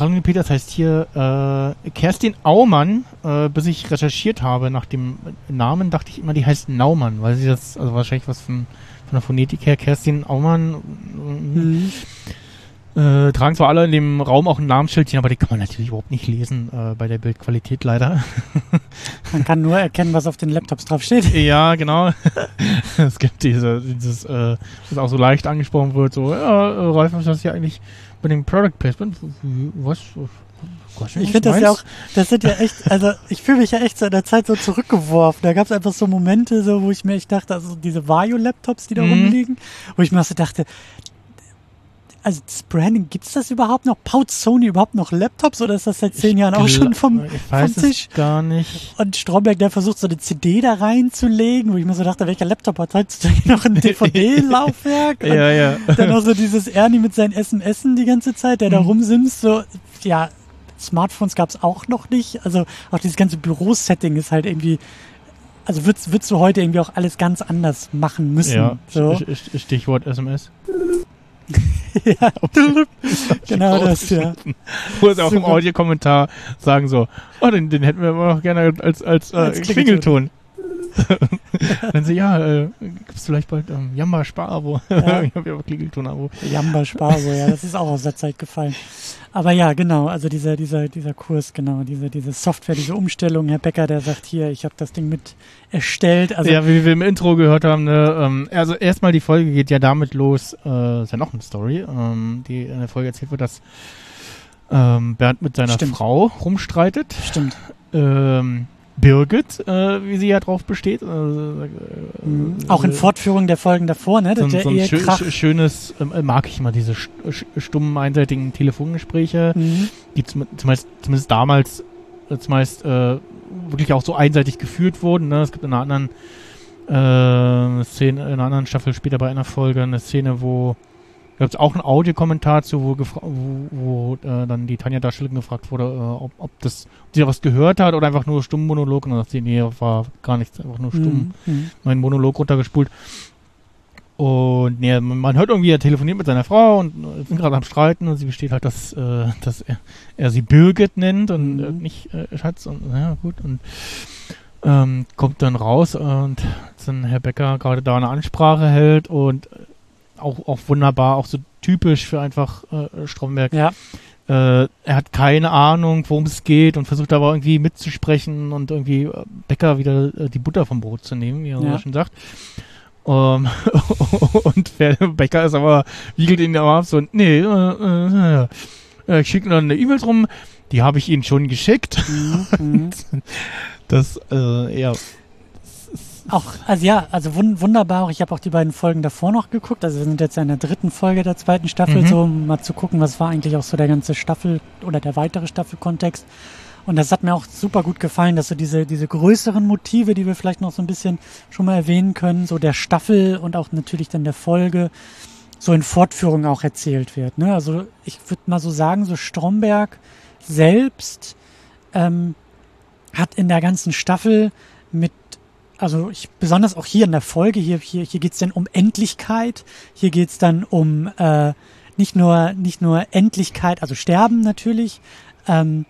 Caroline Peters heißt hier äh, Kerstin Aumann. Äh, bis ich recherchiert habe nach dem Namen, dachte ich immer, die heißt Naumann, weil sie das, also wahrscheinlich was von, von der Phonetik her, Kerstin Aumann. Mhm. Äh, tragen zwar alle in dem Raum auch ein Namensschildchen, aber die kann man natürlich überhaupt nicht lesen äh, bei der Bildqualität leider. Man kann nur erkennen, was auf den Laptops drauf steht. Ja, genau. es gibt diese, dieses, äh, das auch so leicht angesprochen wird, so, ja, äh, Ralf, was hast du hier eigentlich bei dem Product Placement? Was? Ich finde das ja auch, das sind ja echt, also ich fühle mich ja echt in der Zeit so zurückgeworfen. Da gab es einfach so Momente, so, wo ich mir echt dachte, also diese Vario-Laptops, die da Mhm. rumliegen, wo ich mir so dachte, also das Branding, gibt's das überhaupt noch? Baut Sony überhaupt noch Laptops oder ist das seit zehn Jahren auch schon vom, Ich weiß vom Tisch? es gar nicht. Und Stromberg, der versucht, so eine CD da reinzulegen, wo ich mir so dachte, welcher Laptop hat heutzutage noch ein DVD-Laufwerk? Ja, ja. Dann auch so dieses Ernie mit seinen SMSen die ganze Zeit, der da Mhm. rumsimst, so, ja, Smartphones gab's auch noch nicht. Also auch dieses ganze Bürosetting ist halt irgendwie, also würdest, würdest du heute irgendwie auch alles ganz anders machen müssen. Ja, so. St- St- Stichwort SMS. genau das, ja. Wo sie auch im. Audiokommentar sagen so, oh, den, den hätten wir immer noch gerne als, als, äh, Als Klingelton. Dann sie, ja, äh, gibt's vielleicht bald ähm, Jamba Spar-Abo. Ja. ich habe ja Klingelton-Abo. Jamba Sparso, ja, das ist auch aus der Zeit gefallen. Aber ja, genau, also dieser, dieser, dieser Kurs, genau, diese, diese Software, diese Umstellung, Herr Becker, der sagt hier, ich habe das Ding mit erstellt. Also ja, wie wir im Intro gehört haben, ne, ähm, also erstmal die Folge geht ja damit los, äh, ist ja noch eine Story, ähm, die in der Folge erzählt wird, dass ähm, Bernd mit seiner Stimmt. Frau rumstreitet. stimmt. Ähm, Birgit, äh, wie sie ja drauf besteht. Äh, äh, Mhm. Auch in Fortführung der Folgen davor, ne? so, so ein schö Ehekrach. schö- schönes, ähm, äh, mag ich immer diese st st- stummen, einseitigen Telefongespräche, Mhm. die zum, zumindest, zumindest damals äh, zumeist äh, wirklich auch so einseitig geführt wurden. Ne? Es gibt in einer anderen äh, Szene, in einer anderen Staffel später bei einer Folge eine Szene, wo da gibt's auch einen Audiokommentar zu, wo, wo, wo äh, dann die Tanja Darstellerin gefragt wurde, äh, ob, ob das ob sie da was gehört hat oder einfach nur stumm Monolog und dann sagt sie, nee, war gar nichts, einfach nur stumm Mhm. Mhm. meinen Monolog runtergespult. Und nee, man hört irgendwie, er telefoniert mit seiner Frau und äh, sind gerade am Streiten und sie besteht halt, dass, äh, dass er, er sie Birgit nennt und Mhm. äh, nicht äh, Schatz und ja gut und ähm, kommt dann raus und dann Herr Becker gerade da eine Ansprache hält und äh, auch, auch wunderbar, auch so typisch für einfach äh, Stromberg. Ja, Äh, er hat keine Ahnung, worum es geht und versucht aber irgendwie mitzusprechen und irgendwie äh, Bäcker wieder äh, die Butter vom Brot zu nehmen, wie er Ja. so schon sagt. Ähm, und der Bäcker ist aber, wiegelt ihn aber ab so, nee, äh, äh, äh, ich schicke dann eine E-Mail drum, die habe ich Ihnen schon geschickt. mhm. Mhm. Das, äh, ja. Auch, also ja, also wun wunderbar. auch. Ich habe auch die beiden Folgen davor noch geguckt. Also wir sind jetzt in der dritten Folge der zweiten Staffel, Mhm. so um mal zu gucken, was war eigentlich auch so der ganze Staffel oder der weitere Staffelkontext. Und das hat mir auch super gut gefallen, dass so diese, diese größeren Motive, die wir vielleicht noch so ein bisschen schon mal erwähnen können, so der Staffel und auch natürlich dann der Folge, so in Fortführung auch erzählt wird. Ne? Also ich würde mal so sagen, so Stromberg selbst ähm, hat in der ganzen Staffel mit, also ich, besonders auch hier in der Folge, hier, hier, hier geht's dann um Endlichkeit, hier geht's dann um äh, nicht nur, nicht nur Endlichkeit, also Sterben natürlich, ähm,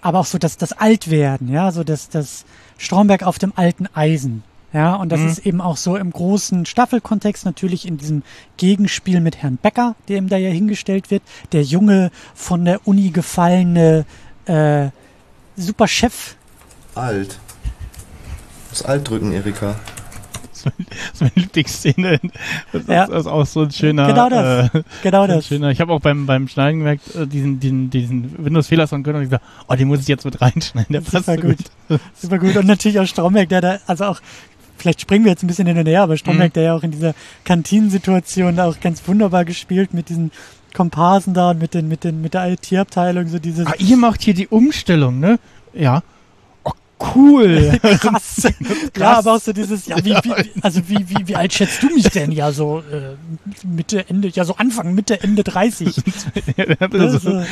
aber auch so das, das Altwerden, ja, so das, das Stromberg auf dem alten Eisen. Ja, und das Mhm. ist eben auch so im großen Staffelkontext natürlich in diesem Gegenspiel mit Herrn Becker, der ihm da ja hingestellt wird, der junge, von der Uni gefallene äh, super Chef. Alt. Das Alt drücken, Erika. Das ist meine Lieblingsszene. Das Ja. ist, das ist auch so ein schöner. Genau das. Äh, Genau das. Schöner. Ich habe auch beim, beim Schneiden gemerkt, äh, diesen, diesen, diesen Windows-Fehler von Götter und ich gesagt, oh, den muss ich jetzt mit reinschneiden. Der passt Super so gut. gut. Super gut. Und natürlich auch Stromberg, der da, also auch, vielleicht springen wir jetzt ein bisschen hin und her, aber Stromberg, Mhm. der ja auch in dieser Kantinensituation auch ganz wunderbar gespielt mit diesen Komparsen da und mit den, mit den, mit der IT-Abteilung, so dieses Ah, ihr macht hier die Umstellung, ne? Ja. Cool. krass. Ja, aber auch so dieses, ja, wie, wie, also wie, wie, wie alt schätzt du mich denn? Ja, so äh, Mitte, Ende, ja, so Anfang, Mitte, Ende 30. Ja, der hatte Ne, so- so.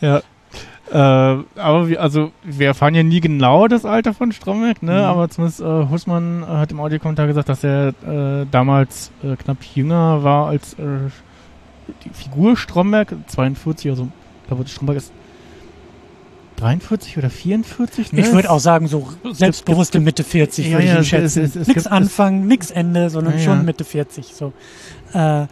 ja. Äh, aber wir, also, wir erfahren ja nie genau das Alter von Stromberg, ne? Mhm. Aber zumindest äh, Hussmann äh, hat im Audiokommentar gesagt, dass er äh, damals äh, knapp jünger war als äh, die Figur Stromberg, 42, also ich glaube, Stromberg ist 43 oder 44, ne? Ich würde auch sagen, so selbstbewusste Mitte 40 Ja, würde ich ja, es- schätzen. es- es nix Anfang, nix Ende, sondern Ja, schon ja. Mitte 40. So. Äh,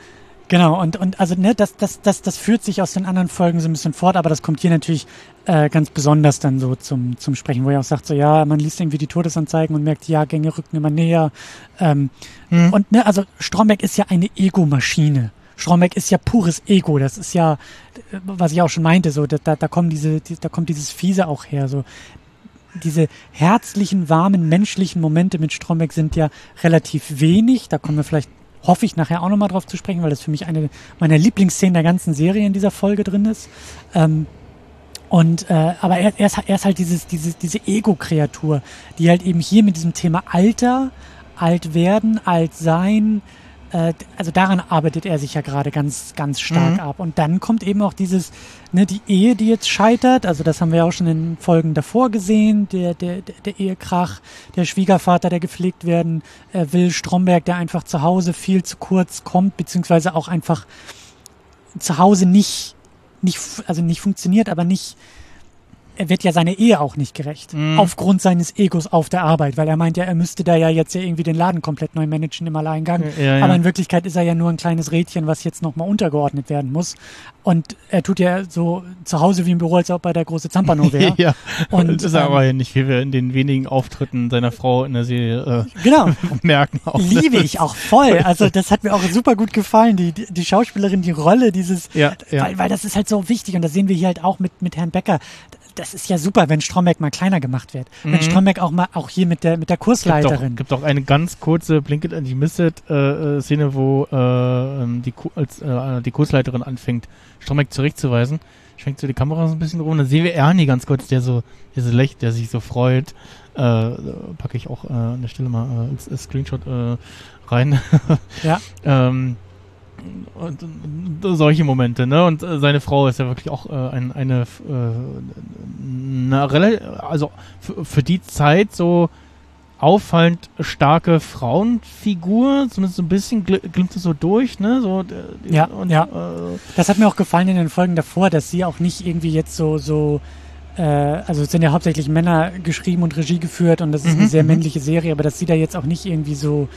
genau, und, und also ne, das, das, das, das führt sich aus den anderen Folgen so ein bisschen fort, aber das kommt hier natürlich äh, ganz besonders dann so zum, zum Sprechen, wo er auch sagt, so ja, man liest irgendwie die Todesanzeigen und merkt, die Jahrgänge rücken immer näher. Ähm, Hm. und ne, also Stromberg ist ja eine Ego-Maschine. Stromberg ist ja pures Ego. Das ist ja, was ich auch schon meinte, so da, da, da kommen diese, die, da kommt dieses Fiese auch her. So diese herzlichen, warmen, menschlichen Momente mit Stromberg sind ja relativ wenig. Da kommen wir vielleicht, hoffe ich, nachher auch nochmal drauf zu sprechen, weil das für mich eine meiner Lieblingsszenen der ganzen Serie in dieser Folge drin ist. Ähm, und äh, aber er, er, ist, er ist halt dieses, dieses, diese Ego-Kreatur, die halt eben hier mit diesem Thema Alter, alt werden, alt sein, also daran arbeitet er sich ja gerade ganz, ganz stark Mhm. ab. Und dann kommt eben auch dieses, ne, die Ehe, die jetzt scheitert, also das haben wir auch schon in Folgen davor gesehen, der, der, der, Ehekrach, der Schwiegervater, der gepflegt werden äh, will, Stromberg, der einfach zu Hause viel zu kurz kommt, beziehungsweise auch einfach zu Hause nicht, nicht, also nicht funktioniert, aber nicht, er wird ja seiner Ehe auch nicht gerecht. Mhm. Aufgrund seines Egos auf der Arbeit, weil er meint ja, er müsste da ja jetzt ja irgendwie den Laden komplett neu managen im Alleingang. Ja, ja. Aber in Wirklichkeit ist er ja nur ein kleines Rädchen, was jetzt nochmal untergeordnet werden muss. Und er tut ja so zu Hause wie im Büro, als ob er der große Zampano wäre. ja. Und, das ist er ähm, aber ja nicht, wie wir in den wenigen Auftritten seiner Frau in der Serie Genau. äh, merken. Auch? Liebe ich auch voll. Also das hat mir auch super gut gefallen, die, die, die Schauspielerin, die Rolle, dieses, Ja, ja. Weil, weil das ist halt so wichtig und das sehen wir hier halt auch mit, mit Herrn Becker. Das ist ja super, wenn Stromberg mal kleiner gemacht wird. Wenn Mhm. Stromberg auch mal, auch hier mit der, mit der Kursleiterin. gibt doch eine ganz kurze Blink It and You Miss It äh, äh, Szene, wo äh, ähm, die, als, äh, die Kursleiterin anfängt, Stromberg zurechtzuweisen. Schwenkt so die Kamera so ein bisschen rum. Dann sehen wir Ernie ganz kurz, der so, der so lächelt, der sich so freut. Äh, packe ich auch äh, an der Stelle mal äh, als, als Screenshot äh, rein. Ja. ähm, und, und solche Momente, ne? Und äh, seine Frau ist ja wirklich auch äh, ein, eine, äh, eine also für die Zeit so auffallend starke Frauenfigur, zumindest so ein bisschen gl glimmt es so durch, ne? So, äh, Ja, und, ja. Äh, Das hat mir auch gefallen in den Folgen davor, dass sie auch nicht irgendwie jetzt so, so, äh, also es sind ja hauptsächlich Männer geschrieben und Regie geführt und das ist eine Mhm, sehr mhm. männliche Serie, aber dass sie da jetzt auch nicht irgendwie so,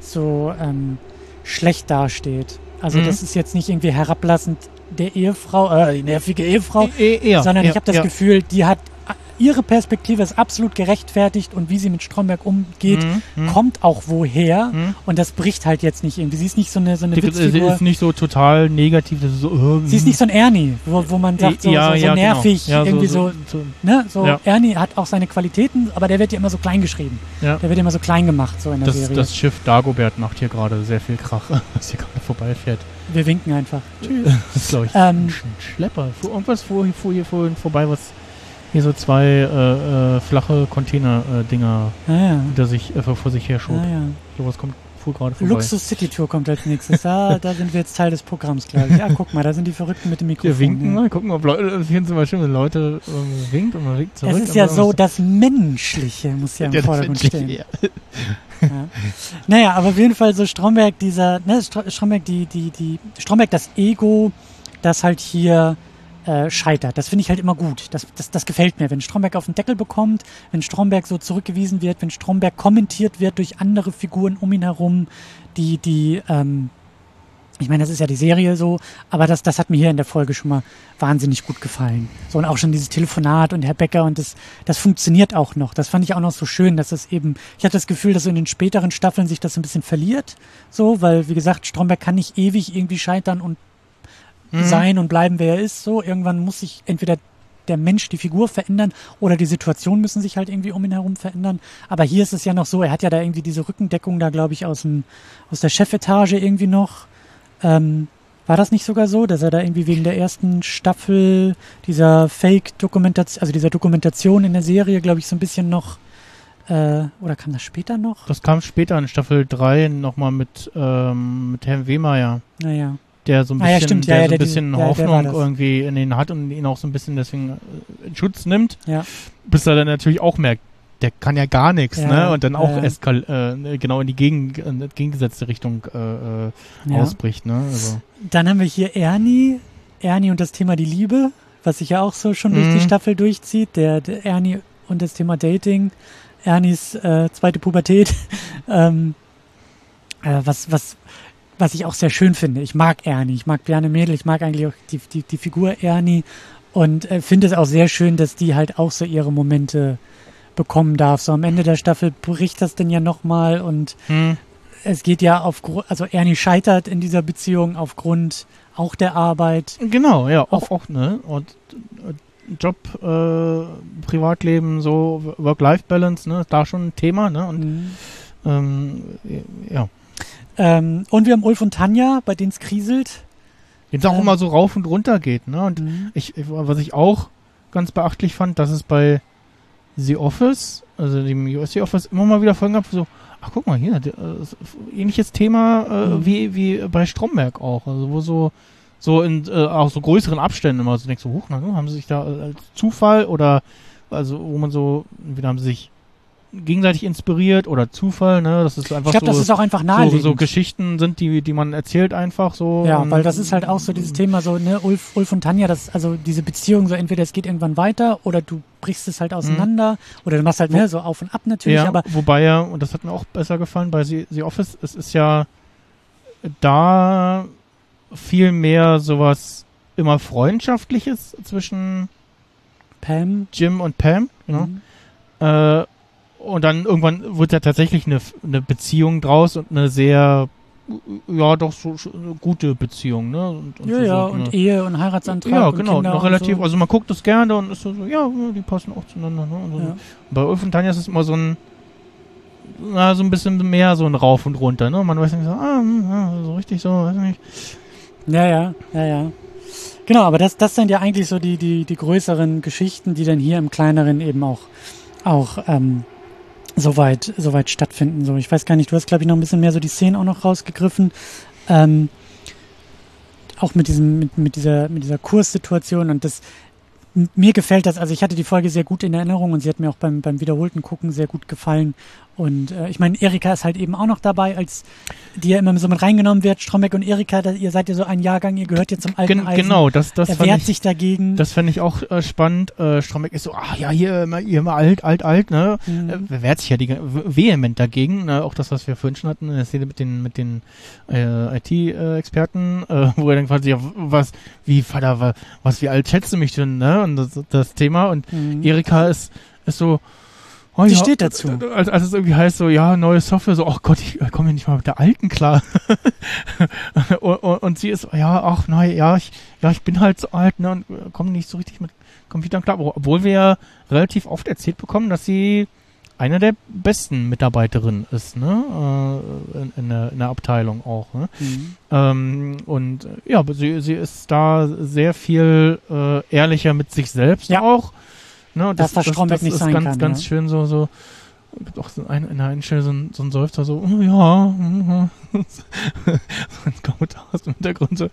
so ähm, schlecht dasteht. Also Mhm. das ist jetzt nicht irgendwie herablassend der Ehefrau, äh, die nervige Ehefrau, eh- eher, sondern ich habe das. Gefühl, die hat ihre Perspektive ist absolut gerechtfertigt und wie sie mit Stromberg umgeht, Mhm, mhm. kommt auch woher Mhm. und das bricht halt jetzt nicht irgendwie. Sie ist nicht so eine, so eine Die- Sie Witzfigur. ist nicht so total negativ, das ist so, äh, Sie ist nicht so ein Ernie, wo, wo man sagt, so, ja, so, so ja, nervig, genau. Ja, irgendwie so, so, ne, so. Ernie hat auch seine Qualitäten, aber der wird ja immer so klein geschrieben. Der wird immer so klein gemacht, so in der Das, Serie. das Schiff Dagobert macht hier gerade sehr viel Krach, was hier gerade vorbeifährt. Wir winken einfach. Tschüss. Das ist, glaube ich, Ähm, ein Sch- Schlepper. Irgendwas fuhr, fuhr hier vorhin vorbei, was hier so zwei äh, äh, flache Container-Dinger ah, ja. hinter sich, äh, vor sich her schob. Ah, ja. Sowas kommt, fuhr gerade vorbei. Luxus City Tour kommt als nächstes. Da, da sind wir jetzt Teil des Programms, glaube ich. Ja, guck mal, da sind die Verrückten mit dem Mikrofon. Wir winken mal, gucken, ob Leute, ich immer schön, wenn Leute ähm, winkt und man winkt zurück. Es ist ja so, das Menschliche muss ja im Ja, Vordergrund stehen. ja. Ja. Naja, aber auf jeden Fall so Stromberg, dieser, ne, Stro- Stromberg, die, die, die, Stromberg, das Ego, das halt hier äh, scheitert. Das finde ich halt immer gut. Das, das, das gefällt mir. Wenn Stromberg auf den Deckel bekommt, wenn Stromberg so zurückgewiesen wird, wenn Stromberg kommentiert wird durch andere Figuren um ihn herum, die, die, ähm, ich meine, das ist ja die Serie so, aber das, das hat mir hier in der Folge schon mal wahnsinnig gut gefallen. So und auch schon dieses Telefonat und Herr Becker und das, das funktioniert auch noch. Das fand ich auch noch so schön, dass es eben, ich hatte das Gefühl, dass in den späteren Staffeln sich das ein bisschen verliert. So, weil, wie gesagt, Stromberg kann nicht ewig irgendwie scheitern und sein und bleiben, wer er ist. So, irgendwann muss sich entweder der Mensch, die Figur verändern oder die Situation müssen sich halt irgendwie um ihn herum verändern. Aber hier ist es ja noch so, er hat ja da irgendwie diese Rückendeckung da, glaube ich, aus, dem, aus der Chefetage irgendwie noch. Ähm, war das nicht sogar so, dass er da irgendwie wegen der ersten Staffel dieser Fake-Dokumentation, also dieser Dokumentation in der Serie, glaube ich, so ein bisschen noch, äh, oder kam das später noch? Das kam später in Staffel 3 nochmal mit, ähm, mit Herrn Wehmeier, Naja. Der so ein Ah, bisschen, ja, stimmt. Ja, der ja, so ein bisschen ja, war Hoffnung das. irgendwie in ihn hat und ihn auch so ein bisschen deswegen äh, in Schutz nimmt, Ja. bis er dann natürlich auch merkt, der kann ja gar nichts, Ja, ne? Und dann auch ja. äh, genau in die gegen, in die gegengesetzte Richtung äh, äh, Ja. ausbricht, ne? Also, Dann haben wir hier Ernie. Ernie und das Thema die Liebe, was sich ja auch so schon durch die Mhm. Staffel durchzieht. Der, der Ernie und das Thema Dating. Ernies äh, zweite Pubertät. ähm, äh, was, was, was ich auch sehr schön finde. Ich mag Ernie, ich mag Bjarne Mädel, ich mag eigentlich auch die, die, die Figur Ernie und äh, finde es auch sehr schön, dass die halt auch so ihre Momente bekommen darf. So am Ende der Staffel bricht das denn ja nochmal und hm, es geht ja aufgrund, also Ernie scheitert in dieser Beziehung aufgrund auch der Arbeit. Genau, ja, auch, auch ne? Und äh, Job, äh, Privatleben, so Work-Life-Balance, ne? Ist da schon ein Thema, ne? Und Mhm. ähm, ja. Ähm, und wir haben Ulf und Tanja, bei denen es kriselt. Jetzt auch Ähm. immer so rauf und runter geht, ne? Und Mhm. ich, was ich auch ganz beachtlich fand, dass es bei The Office, also dem US The Office, immer mal wieder Folgen gab, so ach guck mal hier, der, äh, ähnliches Thema äh, Mhm. wie, wie bei Stromberg auch. Also wo so, so in äh, auch so größeren Abständen immer so denkst so, hoch, na, haben sie sich da äh, als Zufall oder also wo man so, entweder haben sie sich gegenseitig inspiriert oder Zufall, ne? Das ist einfach Ich glaube, so, das ist auch einfach so, naheliegend. so Geschichten sind, die, die man erzählt einfach so. Ja, weil das ist halt auch so dieses Thema so, ne, Ulf, Ulf und Tanja, das, also diese Beziehung, so entweder es geht irgendwann weiter oder du brichst es halt auseinander oder du machst halt, ne, so auf und ab natürlich, ja, aber wobei ja, und das hat mir auch besser gefallen bei The, The Office, es ist ja da viel mehr sowas immer Freundschaftliches zwischen Pam, Jim und Pam, genau. mhm. Äh, und dann irgendwann wird ja tatsächlich eine, eine Beziehung draus und eine sehr, ja, doch so, so eine gute Beziehung, ne? Und, und ja, so, ja, so und Ehe und Heiratsantrag ja, und genau, noch relativ, so. also man guckt das gerne und ist so, ja, die passen auch zueinander, ne? Und ja. Bei Ulf und Tanja ist es immer so ein, na, so ein bisschen mehr so ein Rauf und runter, ne? Man weiß nicht so, ah, hm, ah, so richtig so, weiß nicht. ja, ja, ja, ja. Genau, aber das, das sind ja eigentlich so die, die, die größeren Geschichten, die dann hier im kleineren eben auch, auch ähm, soweit, soweit stattfinden. So, ich weiß gar nicht, du hast, glaube ich, noch ein bisschen mehr so die Szenen auch noch rausgegriffen. Ähm, auch mit diesem, mit, mit dieser, mit dieser Kurssituation und das, mir gefällt das, also ich hatte die Folge sehr gut in Erinnerung und sie hat mir auch beim, beim wiederholten Gucken sehr gut gefallen. Und äh, ich meine, Erika ist halt eben auch noch dabei, als die ja immer so mit reingenommen wird. Strombeck und Erika, da, ihr seid ja so ein Jahrgang, ihr gehört ja zum alten Gen Eisen. genau, das, das er wehrt ich, sich dagegen. das fand ich auch äh, spannend. Äh, Strombeck ist so, ah ja, hier immer, ihr immer alt, alt, alt, ne? Mhm. Äh, wehrt sich ja die, vehement dagegen, ne? auch das, was wir vorhin schon hatten in der Szene mit den, mit den äh, IT-Experten, äh, wo er dann quasi, ja, was, wie, Vater, wa- was, wie alt schätzt du mich denn, ne? Und das, das Thema und Mhm. Erika ist, ist so, oh, Die ja, steht dazu. Als, als es irgendwie heißt, so, ja, neue Software, so, oh Gott, ich komme hier nicht mal mit der alten klar. und, und, und sie ist, ja, ach, nein, ja, ich, ja, ich bin halt so alt, ne, und äh, komme nicht so richtig mit Computern klar. Obwohl wir ja relativ oft erzählt bekommen, dass sie eine der besten Mitarbeiterinnen ist, ne, äh, in, in, der, in der Abteilung auch, ne. Mhm. Ähm, und äh, ja, sie, sie ist da sehr viel äh, ehrlicher mit sich selbst Ja. auch. Ne, Das, was Stromberg das nicht ist sein ganz, kann, ganz ja. schön so, so gibt auch so in der einen Stelle so ein, so ein Seufzer, so, oh, ja, mhm. so ein Kommentar aus dem Hintergrund, so.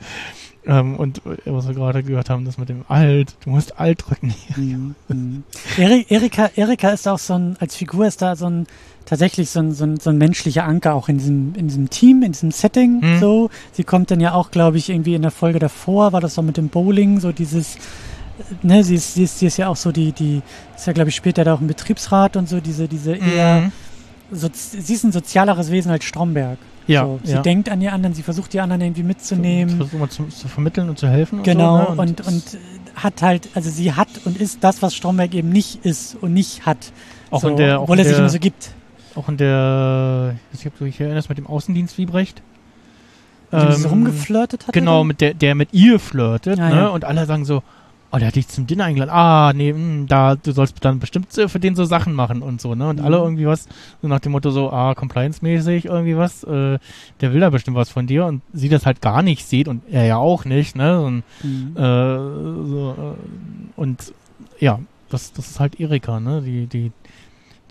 Ähm, und was wir gerade gehört haben, das mit dem Alt, du musst Alt drücken. Mhm. Mhm. Eri- Erika, Erika ist auch so ein, als Figur ist da so ein, tatsächlich so ein, so ein, so ein menschlicher Anker auch in diesem, in diesem Team, in diesem Setting, Mhm. so. Sie kommt dann ja auch, glaube ich, irgendwie in der Folge davor, war das so mit dem Bowling, so dieses, ne, sie ist, sie ist, sie ist ja auch so die, die, ist ja, glaube ich, später da auch im Betriebsrat und so, diese, diese eher, Mhm. so, sie ist ein sozialeres Wesen als Stromberg. Ja, so, sie ja. denkt an die anderen, sie versucht die anderen irgendwie mitzunehmen. Versuchen wir zu, zu vermitteln und zu helfen. Genau, und, so, ne? und, und, äh, hat halt, also sie hat und ist das, was Stromberg eben nicht ist und nicht hat. auch so, in der, auch obwohl in er sich der, immer so gibt. auch in der, ich weiß nicht, ob du dich erinnerst, mit dem Außendienst Wiebrecht. Mit dem sie so Ähm, rumgeflirtet hat. Genau, mit der, der mit ihr flirtet, Ja, ne? Und alle sagen so, oh, der hat dich zum Dinner eingeladen. Ah, nee, mh, da, du sollst dann bestimmt für den so Sachen machen und so, ne? Und Mhm. alle irgendwie was, so nach dem Motto so, ah, compliance-mäßig irgendwie was, äh, der will da bestimmt was von dir und sie das halt gar nicht sieht und er ja auch nicht, ne? Und, Mhm. äh, so, äh, und ja, das, das ist halt Erika, ne? Die, die,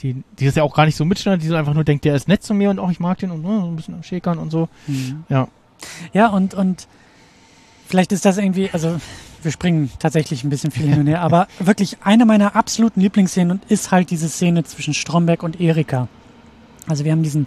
die, die das ja auch gar nicht so mitschneidet, die so einfach nur denkt, der ist nett zu mir und auch ich mag den und äh, so ein bisschen am Schäkern und so. Mhm. Ja. Ja, und, und vielleicht ist das irgendwie, also wir springen tatsächlich ein bisschen viel hin und her, aber wirklich eine meiner absoluten Lieblingsszenen ist halt diese Szene zwischen Stromberg und Erika. Also wir haben diesen,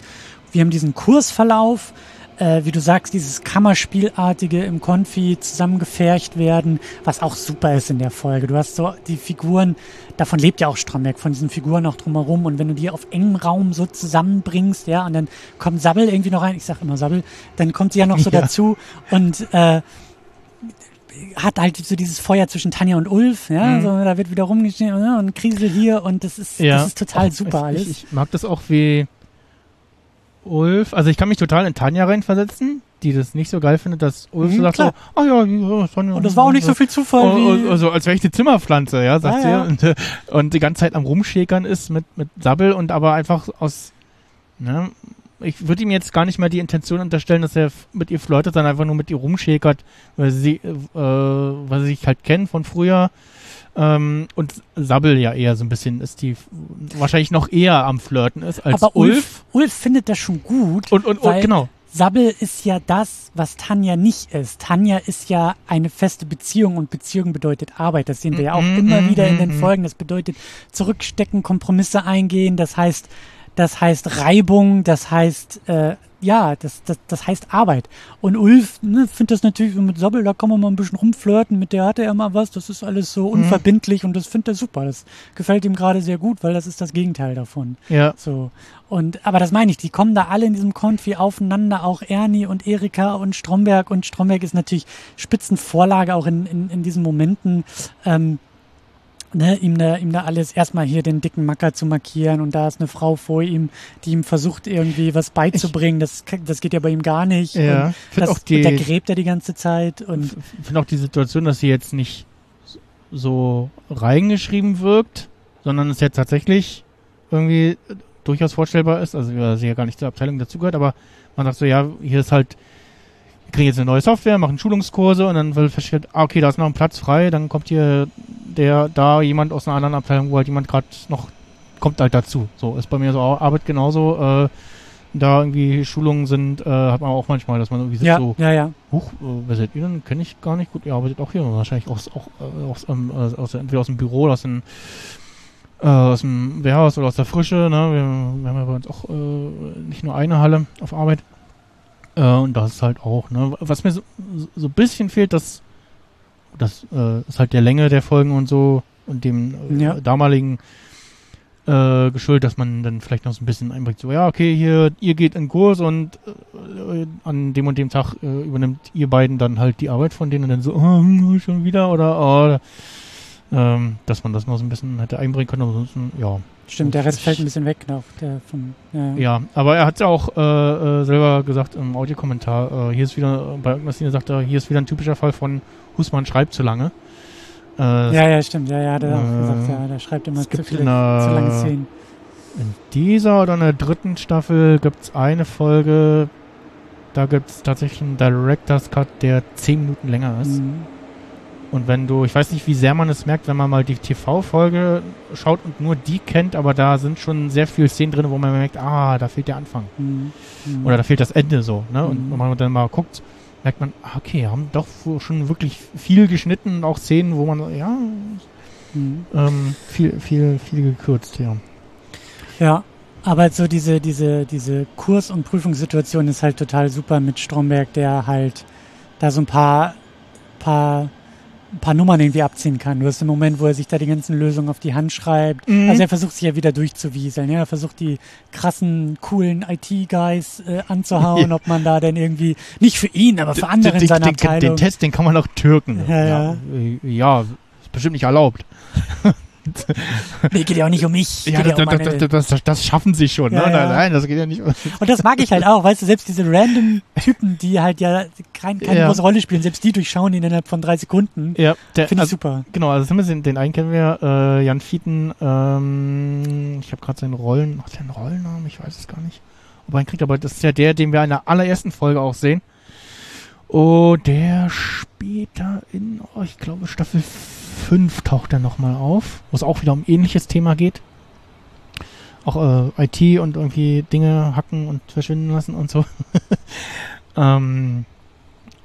wir haben diesen Kursverlauf, äh, wie du sagst, dieses Kammerspielartige im Konfi zusammengefercht werden, was auch super ist in der Folge. Du hast so die Figuren, davon lebt ja auch Stromberg, von diesen Figuren auch drumherum. Und wenn du die auf engem Raum so zusammenbringst, ja, und dann kommt Sabbel irgendwie noch rein, ich sag immer Sabbel, dann kommt sie ja noch so Ja. dazu und äh, hat halt so dieses Feuer zwischen Tanja und Ulf, ja, Mhm. so, da wird wieder rumgeschnitten ja, und Krisel hier und das ist, das ist total Auch, super ich, alles. Ich, ich mag das auch wie Ulf. Also ich kann mich total in Tanja reinversetzen, die das nicht so geil findet, dass Ulf Mhm, so sagt klar. so, ah ja, ja, Sonja. und das war auch nicht so viel Zufall Oh, oh, also als wäre ich eine Zimmerpflanze, ja, sagt Ja, sie. ja. Und, äh, und die ganze Zeit am Rumschäkern ist mit, mit Sabbel und aber einfach aus, ne, ich würde ihm jetzt gar nicht mehr die Intention unterstellen, dass er mit ihr flirtet, sondern einfach nur mit ihr rumschäkert, weil sie, äh, weil sie sich halt kennen von früher. Ähm, und Sabbel ja eher so ein bisschen ist die wahrscheinlich noch eher am Flirten ist als Aber Ulf. Ulf, Ulf findet das schon gut. Und, und, und genau. Sabbel ist ja das, was Tanja nicht ist. Tanja ist ja eine feste Beziehung und Beziehung bedeutet Arbeit. Das sehen wir ja auch Mhm, immer mhm, wieder in den mhm. Folgen. Das bedeutet zurückstecken, Kompromisse eingehen. Das heißt, das heißt Reibung. Das heißt, äh, ja, das, das, das heißt Arbeit. Und Ulf ne, findet das natürlich so mit Sabbel, da kann man mal ein bisschen rumflirten. Mit der hatte er mal was. Das ist alles so Mhm. unverbindlich und das findet er super. Das gefällt ihm gerade sehr gut, weil das ist das Gegenteil davon. Ja. So. Und, aber das meine ich, die kommen da alle in diesem Konfi aufeinander, auch Ernie und Erika und Stromberg. Und Stromberg ist natürlich Spitzenvorlage auch in, in, in diesen Momenten, ähm, ne, ihm da, ihm da alles erstmal hier den dicken Macker zu markieren und da ist eine Frau vor ihm, die ihm versucht irgendwie was beizubringen. Das, das geht ja bei ihm gar nicht. Ja. Das, auch die- da gräbt er die ganze Zeit und Ich finde auch die Situation, dass sie jetzt nicht so reingeschrieben wirkt, sondern es jetzt tatsächlich irgendwie durchaus vorstellbar ist, also sie ja gar nicht zur Abteilung dazugehört, aber man sagt so, ja, hier ist halt, wir kriegen jetzt eine neue Software, machen Schulungskurse und dann wird festgestellt, ah, okay, da ist noch ein Platz frei, dann kommt hier der, da jemand aus einer anderen Abteilung, wo halt jemand gerade noch, kommt halt dazu. So, ist bei mir so Ar- Arbeit genauso, äh, da irgendwie Schulungen sind, äh, hat man auch manchmal, dass man irgendwie sitzt ja, so, ja, ja. Huch, äh, wer seid ihr denn? Kenne ich gar nicht gut. Ihr arbeitet auch hier. Wahrscheinlich aus, auch, äh, aus, ähm, äh, aus, entweder aus dem Büro oder aus dem, äh, aus dem Wehrhaus oder aus der Frische. Ne? Wir, wir haben ja bei uns auch äh, nicht nur eine Halle auf Arbeit. Äh, und das ist halt auch, ne? Was mir so, so ein bisschen fehlt, das, das äh, ist halt der Länge der Folgen und so und dem äh, Ja. damaligen äh, geschuldet, dass man dann vielleicht noch so ein bisschen einbringt, so, ja, okay, hier, ihr geht in Kurs und äh, an dem und dem Tag äh, übernimmt ihr beiden dann halt die Arbeit von denen und dann so, oh, schon wieder oder, oh, ähm, dass man das noch so ein bisschen hätte einbringen können, aber ansonsten, ja. Stimmt, der Rest fällt ein bisschen weg noch. Der vom, ja. Ja, aber er hat ja auch äh, äh, selber gesagt im Audiokommentar, äh, hier ist wieder, bei Szene sagt er, hier ist wieder ein typischer Fall von Husmann schreibt zu lange. Äh, Ja, ja, stimmt. Ja, ja, hat er auch Äh, gesagt, ja, der schreibt immer es zu viele, in der- zu lange Szenen. In dieser oder in der dritten Staffel gibt es eine Folge, da gibt es tatsächlich einen Director's Cut, der zehn Minuten länger ist. Mhm. Und wenn du, ich weiß nicht, wie sehr man es merkt, wenn man mal die TV-Folge schaut und nur die kennt, aber da sind schon sehr viele Szenen drin, wo man merkt, ah, da fehlt der Anfang. Mhm. Mhm. Oder da fehlt das Ende so. Ne? Und Mhm. wenn man dann mal guckt, merkt man, ah, okay, haben doch schon wirklich viel geschnitten, auch Szenen, wo man, ja, Mhm. ähm, viel, viel, viel gekürzt, ja. Ja, aber so diese, diese, diese Kurs- und Prüfungssituation ist halt total super mit Stromberg, der halt da so ein paar, paar, ein paar Nummern irgendwie abziehen kann. Du hast den Moment, wo er sich da die ganzen Lösungen auf die Hand schreibt. Mhm. Also er versucht sich ja wieder durchzuwieseln. Ja? Er versucht die krassen, coolen IT-Guys äh, anzuhauen, ob man da denn irgendwie, nicht für ihn, aber für andere in den, seiner den, Abteilung. den Test, den kann man auch türken. Ja, ja. äh, ja, ist bestimmt nicht erlaubt. nee, geht ja auch nicht um mich. Ja, das, ja um das, das, das, das schaffen sie schon. Ja, ne? ja. Nein, nein, das geht ja nicht. Und das mag ich halt auch, weißt du, selbst diese random Typen, die halt ja kein, keine große Rolle spielen, selbst die durchschauen ihn innerhalb von drei Sekunden. Ja, Finde ich also, super. Genau, also den, den einen kennen wir, äh, Jan Fieten, ähm, ich habe gerade seinen Rollen, hat der einen Rollennamen? Ich weiß es gar nicht. Ob er einen kriegt, aber das ist ja der, den wir in der allerersten Folge auch sehen. Oh, der später in, oh, ich glaube, Staffel 5 taucht er nochmal auf, wo es auch wieder um ähnliches Thema geht. Auch äh, IT und irgendwie Dinge hacken und verschwinden lassen und so. ähm,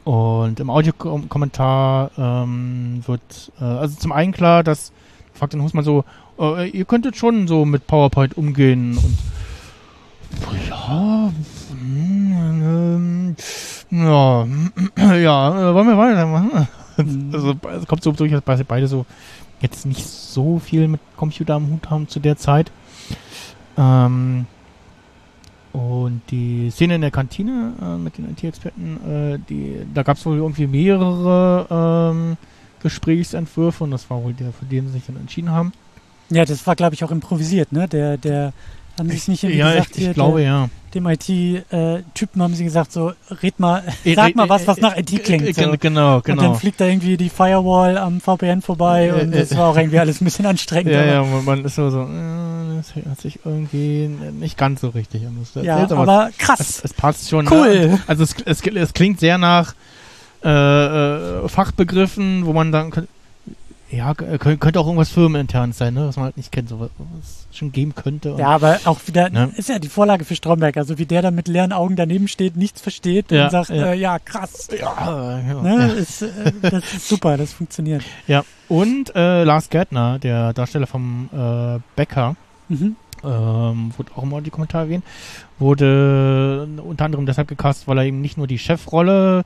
und im Audiokommentar ähm, wird äh, also zum einen klar, dass fragt den Husmann so, äh, ihr könntet schon so mit PowerPoint umgehen und ja, hm, ähm, ja, ja, äh, wollen wir weitermachen? Mhm. Also es kommt so durch, dass beide- so jetzt nicht so viel mit Computer am Hut haben zu der Zeit. Ähm, und die Szene in der Kantine äh, mit den IT-Experten, äh, die, da gab es wohl irgendwie mehrere ähm, Gesprächsentwürfe und das war wohl der, für den sie sich dann entschieden haben. Ja, das war, glaube ich, auch improvisiert, ne? Der, der, sie es nicht irgendwie ja, gesagt, ich, ich hier, glaube der, ja. dem IT-Typen haben sie gesagt, so, red mal, Äh, sag äh, mal was, was nach äh, IT klingt. So. gen- Genau, Und dann genau. fliegt da irgendwie die Firewall am VPN vorbei und das war auch irgendwie alles ein bisschen anstrengend. Ja, aber- ja, man, ist so, so das hört sich irgendwie nicht ganz so richtig an. du ja aber es, krass. es, es passt schon. Cool. Ne? Also es, es, es klingt sehr nach äh, Fachbegriffen, wo man dann Ja, kö- könnte auch irgendwas firmenintern sein, ne? was man halt nicht kennt, so was es schon geben könnte. Ja, aber auch wieder, Ne? ist ja die Vorlage für Stromberg, also wie der da mit leeren Augen daneben steht, nichts versteht Ja, und sagt, ja. Äh, ja, krass. ja, ja, Ne? ja. Ist, äh, das ist super, das funktioniert. ja. Und äh, Lars Gärtner, der Darsteller vom äh, Becker, Mhm. ähm, wurde auch immer die Kommentare erwähnt, wurde unter anderem deshalb gecastet, weil er eben nicht nur die Chefrolle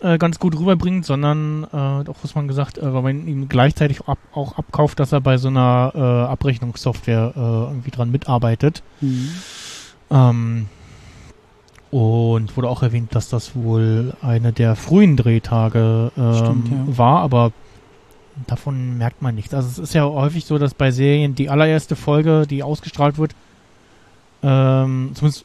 äh, ganz gut rüberbringt, sondern äh, auch was man gesagt, äh, weil man ihm gleichzeitig ab, auch abkauft, dass er bei so einer äh, Abrechnungssoftware äh, irgendwie dran mitarbeitet. Mhm. Ähm, und wurde auch erwähnt, dass das wohl eine der frühen Drehtage ähm, Stimmt, ja. war, aber davon merkt man nichts. Also es ist ja häufig so, dass bei Serien die allererste Folge, die ausgestrahlt wird, ähm, zumindest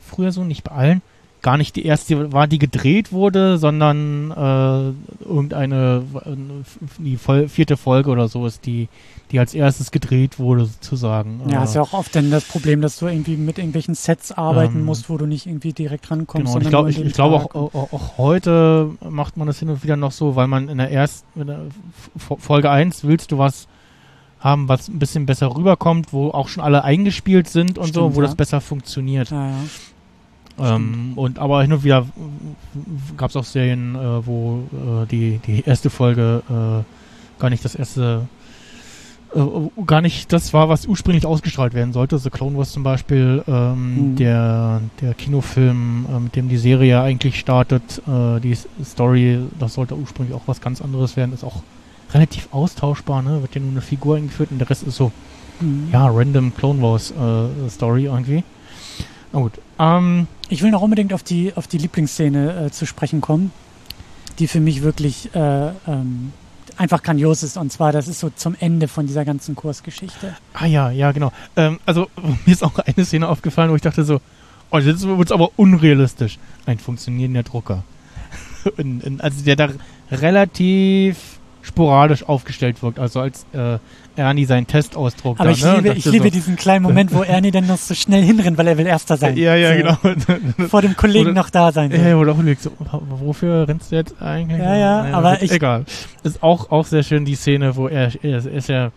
früher so, nicht bei allen, gar nicht die erste war, die gedreht wurde, sondern äh, irgendeine, äh, die vierte Folge oder so ist, die, die als erstes gedreht wurde, sozusagen. Ja, Äh, ist ja auch oft dann das Problem, dass du irgendwie mit irgendwelchen Sets arbeiten Ähm, musst, wo du nicht irgendwie direkt rankommst. Genau, und ich glaube, ich, ich glaube Tag. auch, auch, auch heute macht man das hin und wieder noch so, weil man in der ersten in der Folge 1 willst du was haben, was ein bisschen besser rüberkommt, wo auch schon alle eingespielt sind und so, Stimmt, wo ja. das besser funktioniert. Ja, ja. Ähm, und aber hin und wieder gab es auch Serien, äh, wo äh, die, die erste Folge äh, gar nicht das erste äh, gar nicht das war, was ursprünglich ausgestrahlt werden sollte. The Clone Wars zum Beispiel, ähm, Mhm. der, der Kinofilm, äh, mit dem die Serie eigentlich startet, äh, die Story, das sollte ursprünglich auch was ganz anderes werden, ist auch relativ austauschbar, ne? Wird ja nur eine Figur eingeführt und der Rest ist so Mhm. ja, random Clone Wars äh, Story irgendwie. Na gut. Ähm, Ich will noch unbedingt auf die, auf die Lieblingsszene äh, zu sprechen kommen, die für mich wirklich äh, ähm, einfach grandios ist. Und zwar, das ist so zum Ende von dieser ganzen Kursgeschichte. ah ja, ja, genau. Ähm, also mir ist auch eine Szene aufgefallen, wo ich dachte so, oh, jetzt wird's aber unrealistisch. Ein funktionierender Drucker. in, in, also der da relativ sporadisch aufgestellt wirkt, also als äh, Ernie seinen Test ausdruckt. Aber da, ich ne? Liebe, ich liebe so, diesen kleinen Moment, wo Ernie dann noch so schnell hinrennt, weil er will Erster sein. Ja, ja, so, genau. Vor dem Kollegen Oder- noch da sein. will. Ja, oder auch so, wofür rennst du jetzt eigentlich? Ja, ja, Naja, aber ich- Egal. Ist auch, auch sehr schön die Szene, wo er, er ist ja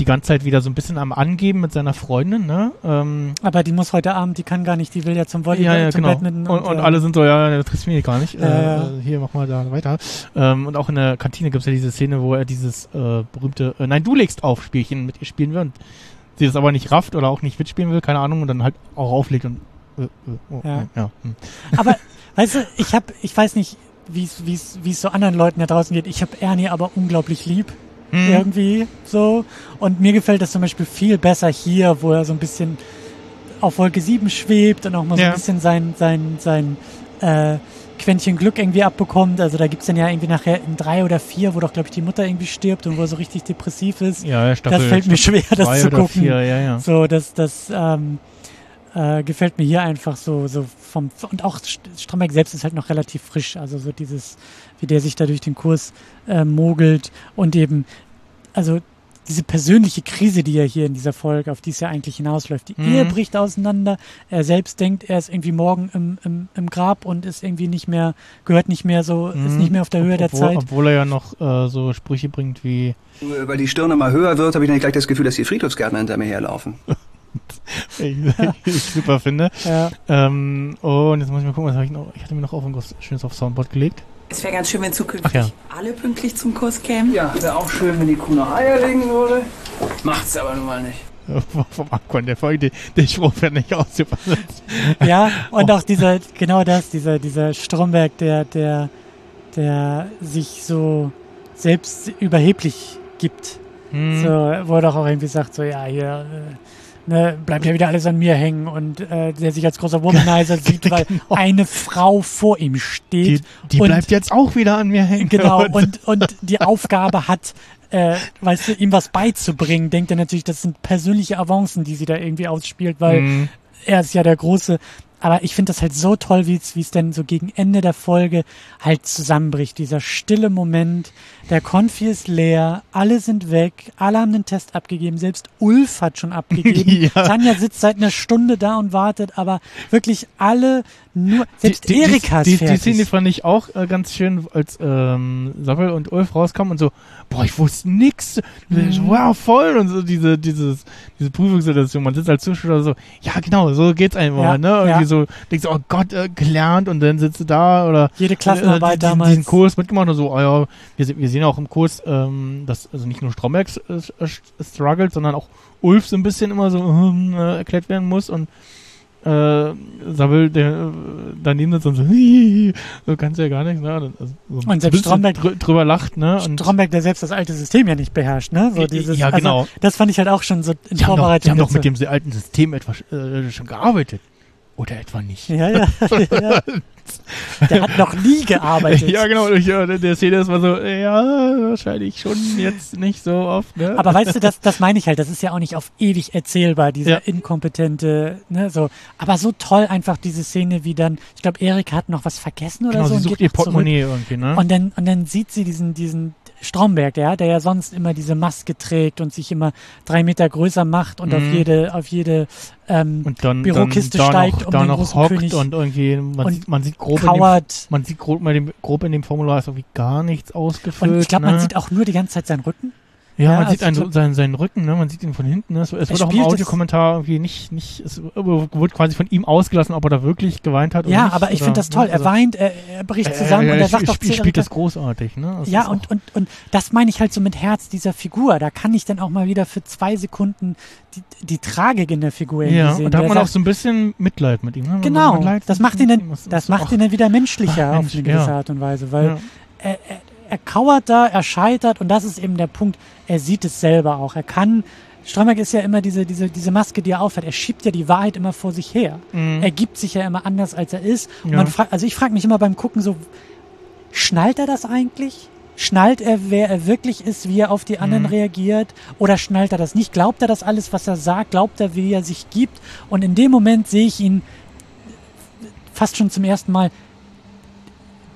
die ganze Zeit wieder so ein bisschen am Angeben mit seiner Freundin, ne? Ähm, Aber die muss heute Abend, die kann gar nicht, die will ja zum Volleyball, ja, ja, zum genau. Badminton. Und, und äh, alle sind so, ja, das interessiert mich gar nicht. Äh, äh, Hier, mach mal da weiter. Ähm, und auch in der Kantine gibt es ja diese Szene, wo er dieses äh, berühmte äh, Nein, du legst auf Spielchen mit ihr spielen will und sie das aber nicht rafft oder auch nicht mitspielen will, keine Ahnung, und dann halt auch auflegt und äh, äh, oh, Ja. äh, ja. Hm. Aber, weißt du, ich habe, ich weiß nicht, wie es so anderen Leuten da draußen geht. Ich habe Ernie aber unglaublich lieb. Hm. Irgendwie so. Und mir gefällt das zum Beispiel viel besser hier, wo er so ein bisschen auf Wolke 7 schwebt und auch mal so Ja. ein bisschen sein, sein, sein äh, Quäntchen Glück irgendwie abbekommt. Also da gibt's dann ja irgendwie nachher in drei oder vier, wo doch, glaube ich, die Mutter irgendwie stirbt und wo er so richtig depressiv ist. Ja, Staffel, das fällt mir schwer, das zu gucken. Vier, ja, ja. So, das, das ähm, äh, gefällt mir hier einfach so, so vom und auch St- Stromberg selbst ist halt noch relativ frisch, also so dieses, wie der sich da durch den Kurs äh, mogelt und eben, also diese persönliche Krise, die er hier in dieser Folge, auf die es ja eigentlich hinausläuft, die Mhm. Ehe bricht auseinander, er selbst denkt, er ist irgendwie morgen im, im, im Grab und ist irgendwie nicht mehr, gehört nicht mehr so, ist Mhm. nicht mehr auf der Höhe der obwohl, Zeit. Obwohl er ja noch äh, so Sprüche bringt wie Weil die Stirn immer höher wird, habe ich dann gleich das Gefühl, dass die Friedhofsgärtner hinter mir herlaufen. ich, ich super finde. Ja. Ähm, und jetzt muss ich mal gucken, was habe ich noch? Ich hatte mir noch auf ein schönes auf Soundboard gelegt. Es wäre ganz schön, wenn zukünftig ja. alle pünktlich zum Kurs kämen. Ja, wäre auch schön, wenn die Kuh noch Eier legen würde. Macht's aber nun mal nicht. Vom Aquan der Folge, den, Spruch wird nicht ausübersetzt. Ja, und Oh. auch dieser, genau das, dieser, dieser Stromberg, der, der, der sich so selbst überheblich gibt. Hm. So, wo er doch auch irgendwie sagt, so, ja, hier, äh, ne, bleibt ja wieder alles an mir hängen und äh, der sich als großer Womanizer sieht, weil Genau. eine Frau vor ihm steht. Die, die und- bleibt jetzt auch wieder an mir hängen. Genau, und, und die Aufgabe hat, äh, weißt du, ihm was beizubringen, denkt er natürlich, das sind persönliche Avancen, die sie da irgendwie ausspielt, weil Hm. er ist ja der große. Aber ich finde das halt so toll, wie es denn so gegen Ende der Folge halt zusammenbricht. Dieser stille Moment, der Konfi ist leer, alle sind weg, alle haben den Test abgegeben, selbst Ulf hat schon abgegeben. Ja. Tanja sitzt seit einer Stunde da und wartet, aber wirklich alle nur, selbst die, die, Erika die, ist die, die fertig. Szene fand ich auch äh, ganz schön, als ähm, Samuel und Ulf rauskamen und so, boah, ich wusste nix. Mhm. Wow, voll und so diese dieses diese Prüfungssituation. Man sitzt als Zuschauer so, ja genau, so geht's einfach, Ja, ne? Irgendwie ja. so, denkst du, oh Gott, äh, gelernt und dann sitzt du da oder Jede äh, Klassenarbeit diesen, damals. diesen Kurs mitgemacht und so, oh ja, wir, wir sehen auch im Kurs, ähm, dass also nicht nur Stromberg äh, äh, struggelt, sondern auch Ulf so ein bisschen immer so ähm, äh, erklärt werden muss und äh, Samuel, der äh, daneben sitzt und so, hihihi, so kannst du ja gar nichts, ne? Also, so Und selbst Stromberg- drü drüber lacht, ne? Und Stromberg, der selbst das alte System ja nicht beherrscht, ne? So Ja, dieses, ja, genau. Also, das fand ich halt auch schon so in die haben, doch, Vorbereitung. die haben doch mit dem alten System etwas äh, schon gearbeitet. Oder etwa nicht. Ja, ja, ja. Der hat noch nie gearbeitet. Ja, genau. Ich, äh, der Szene ist mal so, ja, wahrscheinlich schon jetzt nicht so oft, ne? Aber weißt du, das, das meine ich halt, das ist ja auch nicht auf ewig erzählbar, dieser Ja. inkompetente, ne, so. Aber so toll einfach diese Szene, wie dann, ich glaube, Erika hat noch was vergessen oder genau, so. sie sucht ihr noch zurück. Portemonnaie irgendwie, ne? Und dann, und dann sieht sie diesen, diesen Stromberg, ja, der ja sonst immer diese Maske trägt und sich immer drei Meter größer macht und auf Mhm. jede, auf jede ähm, und dann, Bürokiste dann da steigt noch, um da den noch hockt König und irgendwie, man, und sieht, man sieht grob in dem, kauert. man sieht grob, in dem, grob in dem Formular ist irgendwie gar nichts ausgefüllt. Und ich glaube, ne? man sieht auch nur die ganze Zeit seinen Rücken. Ja, Ja, man sieht also einen, so- so seinen, seinen Rücken, ne? Man sieht ihn von hinten. Ne? Es, es Er wird auch im Audiokommentar irgendwie nicht, nicht, es wurde quasi von ihm ausgelassen, ob er da wirklich geweint hat oder Ja, nicht. aber ich oder, finde das toll. ne? Er Also, weint, er, er bricht zusammen er, und er sagt doch zu spielt das großartig, ne? Das Ja, und, auch- und, und das meine ich halt so mit Herz dieser Figur. Da kann ich dann auch mal wieder für zwei Sekunden die, die Tragik in der Figur ja, sehen. und da hat man auch sagt, so ein bisschen Mitleid mit ihm. Ne? Genau, das macht ihn dann, das macht auch- ihn dann wieder menschlicher Ach, auf eine gewisse ja. Art und Weise, weil Ja. er, er, er kauert da, er scheitert und das ist eben der Punkt. Er sieht es selber auch. Er kann, Stromberg ist ja immer diese, diese, diese Maske, die er aufhat. Er schiebt ja die Wahrheit immer vor sich her. Mhm. Er gibt sich ja immer anders, als er ist. Ja. man fragt, also ich frage mich immer beim Gucken so, schnallt er das eigentlich? Schnallt er, wer er wirklich ist, wie er auf die anderen Mhm. reagiert? Oder schnallt er das nicht? Glaubt er das alles, was er sagt? Glaubt er, wie er sich gibt? Und in dem Moment sehe ich ihn fast schon zum ersten Mal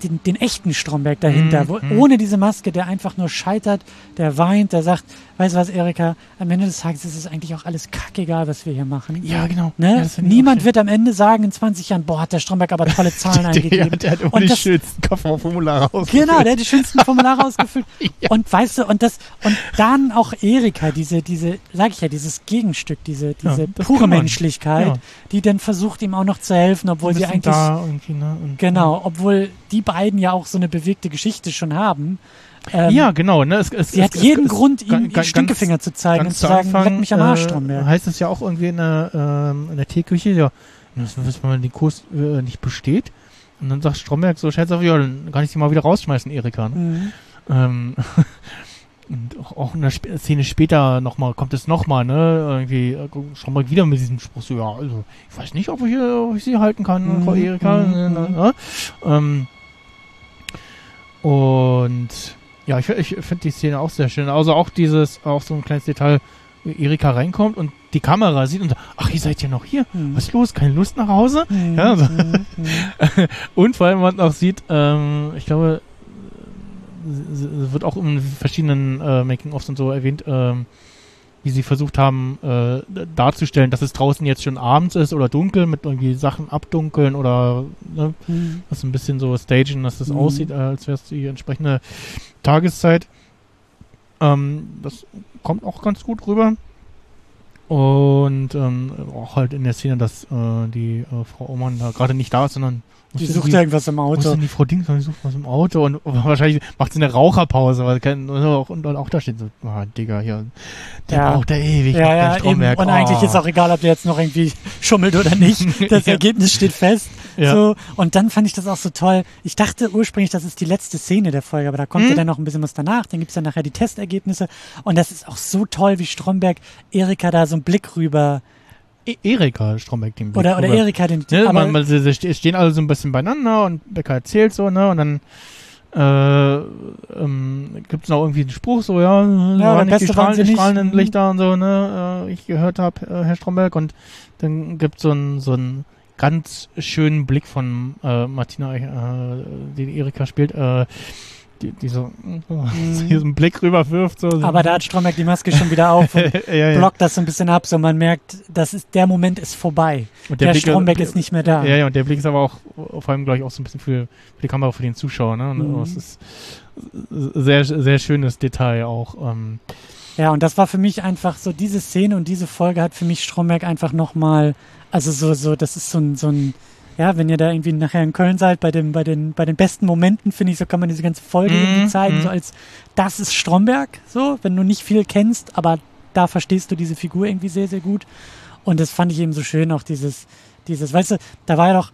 den, den echten Stromberg dahinter, Mhm, wo, mhm. ohne diese Maske, der einfach nur scheitert, der weint, der sagt, weißt du was, Erika, am Ende des Tages ist es eigentlich auch alles kackegal, was wir hier machen. Ja, genau. Ne? Ja, Niemand wird am Ende sagen in 20 Jahren, boah, hat der Stromberg aber tolle Zahlen der, eingegeben. der hat immer Und die das- schönsten Kofferformulare ausgefüllt. Genau, der hat die schönsten Formulare ausgefüllt. Und weißt du, und das, und dann auch Erika, diese, diese, sag ich ja, dieses Gegenstück, diese, diese Ja, pure. Menschlichkeit, Ja. die dann versucht, ihm auch noch zu helfen, obwohl sie eigentlich, da irgendwie, ne? Und, genau, obwohl die beiden ja auch so eine bewegte Geschichte schon haben. Ähm, ja, genau. Ne? Es, es, Sie es, hat jeden Grund, ihm ganz- Stinkefinger zu zeigen und zu sagen, Anfang, leck mich am Arsch, äh, Stromberg. heißt es ja auch irgendwie in der, ähm, in der Teeküche, ja, das, wenn man den Kurs äh, nicht besteht. Und dann sagt Stromberg so scherzhaft, ja, dann kann ich sie mal wieder rausschmeißen, Erika. Ne? Mhm. Ähm, und auch- auch in der Sp Szene später nochmal, kommt es nochmal, ne? Irgendwie äh, Stromberg wieder mit diesem Spruch, so, ja, also, ich weiß nicht, ob ich, ob ich sie halten kann, Mhm, Frau Erika. mhm, ne, ne, mhm. ne? Ähm, und ja, ich, ich finde die Szene auch sehr schön. Also auch dieses, auch so ein kleines Detail, wie Erika reinkommt und die Kamera sieht und sagt, ach, ihr seid ja noch hier. Mhm. Was ist los? Keine Lust nach Hause? Mhm, Ja, so. mhm. Und vor allem, man auch sieht, ähm, ich glaube, wird auch in verschiedenen äh, Making-ofs und so erwähnt, ähm, wie sie versucht haben, äh, darzustellen, dass es draußen jetzt schon abends ist oder dunkel mit irgendwie Sachen abdunkeln oder ne, Mhm. das ein bisschen so stagen, dass das Mhm. aussieht, äh, als wäre es die entsprechende Tageszeit. Ähm, das kommt auch ganz gut rüber. Und ähm, auch halt in der Szene, dass äh, die äh, Frau Oman da gerade nicht da ist, sondern Die sucht irgendwie- irgendwas im wo ist Auto. denn die Frau Dings? Die sucht was im Auto und wahrscheinlich macht sie eine Raucherpause, weil kein, und auch, und auch da steht so, ah, Digga, hier, der Ja. braucht da ewig, Ja, ja, der eben. Und eigentlich oh. ist auch egal, ob der jetzt noch irgendwie schummelt oder nicht. Das Ja. Ergebnis steht fest. Ja. So. Und dann fand ich das auch so toll. Ich dachte ursprünglich, das ist die letzte Szene der Folge, aber da kommt Mhm. ja dann noch ein bisschen was danach. Dann gibt's dann nachher die Testergebnisse. Und das ist auch so toll, wie Stromberg Erika da so einen Blick rüber. E Erika Stromberg den Blick Oder, oder. Erika den. Ne, aber, man, sie, sie ste- stehen alle so ein bisschen beieinander und Becker erzählt so, ne, und dann äh, ähm, gibt es noch irgendwie einen Spruch, so, ja, ja waren nicht die, Strahlen, nicht. strahlenden Mhm. Lichter und so, ne, äh, ich gehört habe, äh, Herr Stromberg, und dann gibt so ein so einen ganz schönen Blick von äh, Martina, äh, den Erika spielt, äh, die, die so, so hier so einen Blick rüberwirft. So, so. Mhm. Aber da hat Stromberg die Maske schon wieder auf und ja, ja. blockt das so ein bisschen ab, so man merkt, das ist, der Moment ist vorbei. Und Der, Blick- Stromberg ist nicht mehr da. Ja, ja, und der Blick ist aber auch vor allem, glaube ich, auch so ein bisschen für, für die Kamera, für den Zuschauer. Ne? Mhm. Das ist sehr, sehr schönes Detail auch. Ähm, Ja, und das war für mich einfach so, diese Szene und diese Folge hat für mich Stromberg einfach nochmal, also so, so, das ist so ein, so ein, ja, wenn ihr da irgendwie nachher in Köln seid, bei dem, bei den, bei den besten Momenten, finde ich, so kann man diese ganze Folge Mhm, irgendwie zeigen, mhm. so als, das ist Stromberg, so, wenn du nicht viel kennst, aber da verstehst du diese Figur irgendwie sehr, sehr gut. Und das fand ich eben so schön, auch dieses, dieses, weißt du, da war ja doch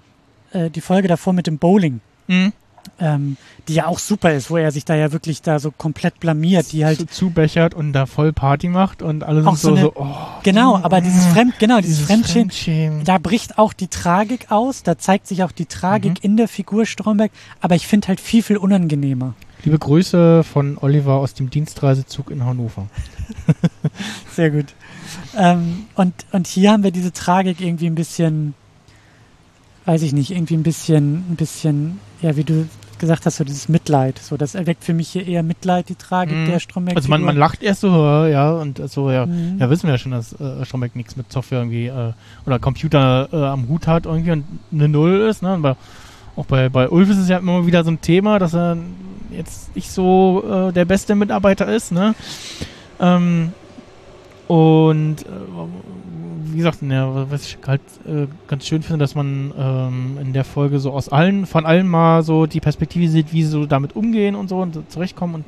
äh, die Folge davor mit dem Bowling. Mhm. Ähm, die ja auch super ist, wo er sich da ja wirklich da so komplett blamiert, die halt so zubechert und da voll Party macht und alle Auch sind so, so so, eine- oh, Genau, aber dieses Fremd, genau, dieses, Fremdschämen, Fremdschämen. da bricht auch die Tragik aus, da zeigt sich auch die Tragik Mhm. in der Figur Stromberg, aber ich finde halt viel, viel unangenehmer. Liebe Grüße von Oliver aus dem Dienstreisezug in Hannover. Sehr gut. Ähm, und, und hier haben wir diese Tragik irgendwie ein bisschen, weiß ich nicht, irgendwie ein bisschen, ein bisschen, ja, wie du gesagt hast, so dieses Mitleid. So, das erweckt für mich hier eher Mitleid, die Tragik Mhm. der Stromberg. Also man, man lacht erst so, ja, und so, ja, Mhm. ja, wissen wir ja schon, dass äh, Stromberg nichts mit Software irgendwie äh, oder Computer äh, am Hut hat irgendwie und eine Null ist, ne? Bei, auch bei, bei Ulf ist es ja immer wieder so ein Thema, dass er jetzt nicht so äh, der beste Mitarbeiter ist, ne? Ähm, und äh, wie gesagt, ja, was ich halt äh, ganz schön finde, dass man ähm, in der Folge so aus allen, von allen mal so die Perspektive sieht, wie sie so damit umgehen und so und so zurechtkommen und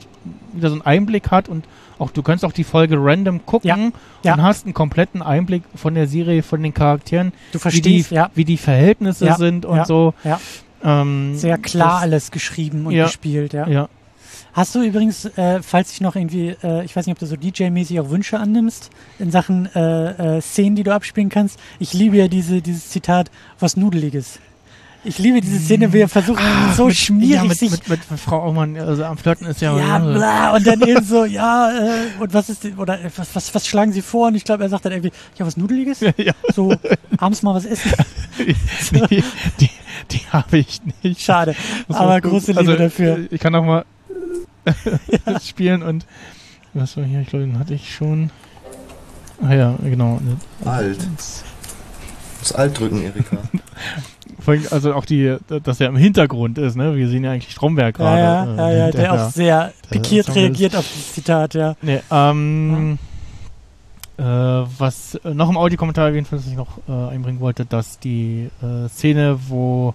wieder so einen Einblick hat und auch du kannst auch die Folge random gucken Ja, ja. und hast einen kompletten Einblick von der Serie, von den Charakteren, Du wie verstehst, die, ja, wie die Verhältnisse Ja, sind und ja, so. ja. Ähm, sehr klar das- alles geschrieben und Ja. gespielt, ja. Ja. Hast du übrigens, äh, falls ich noch irgendwie, äh, ich weiß nicht, ob du so DJ-mäßig auch Wünsche annimmst in Sachen äh, äh, Szenen, die du abspielen kannst. Ich liebe ja diese, dieses Zitat, was Nudeliges. Ich liebe diese Szene, wie er versucht, so Ah, mit, schmierig ja, mit, sich. mit, mit Frau Aumann, also am Flirten ist ja. ja, bla, und dann eben so, ja, äh, und was ist, oder äh, was, was, was schlagen sie vor? Und ich glaube, er sagt dann irgendwie, ja, was Nudeliges? ja. So, abends mal was essen. die die, die habe ich nicht. Schade. Aber große Liebe also, dafür. Ich kann auch mal spielen und was war hier? Ich glaube, den hatte ich schon. Ah ja, genau. Alt. Das Alt drücken, Erika. Vor allem, Also auch die, dass er im Hintergrund ist, ne? Wir sehen ja eigentlich Stromberg Ja, gerade. ja, äh, ja, ja, der hinterher. auch sehr pikiert reagiert auf das Zitat, ja. Nee, ähm, äh, was äh, noch im Audiokommentar erwähnt wird, was ich noch äh, einbringen wollte, dass die äh, Szene, wo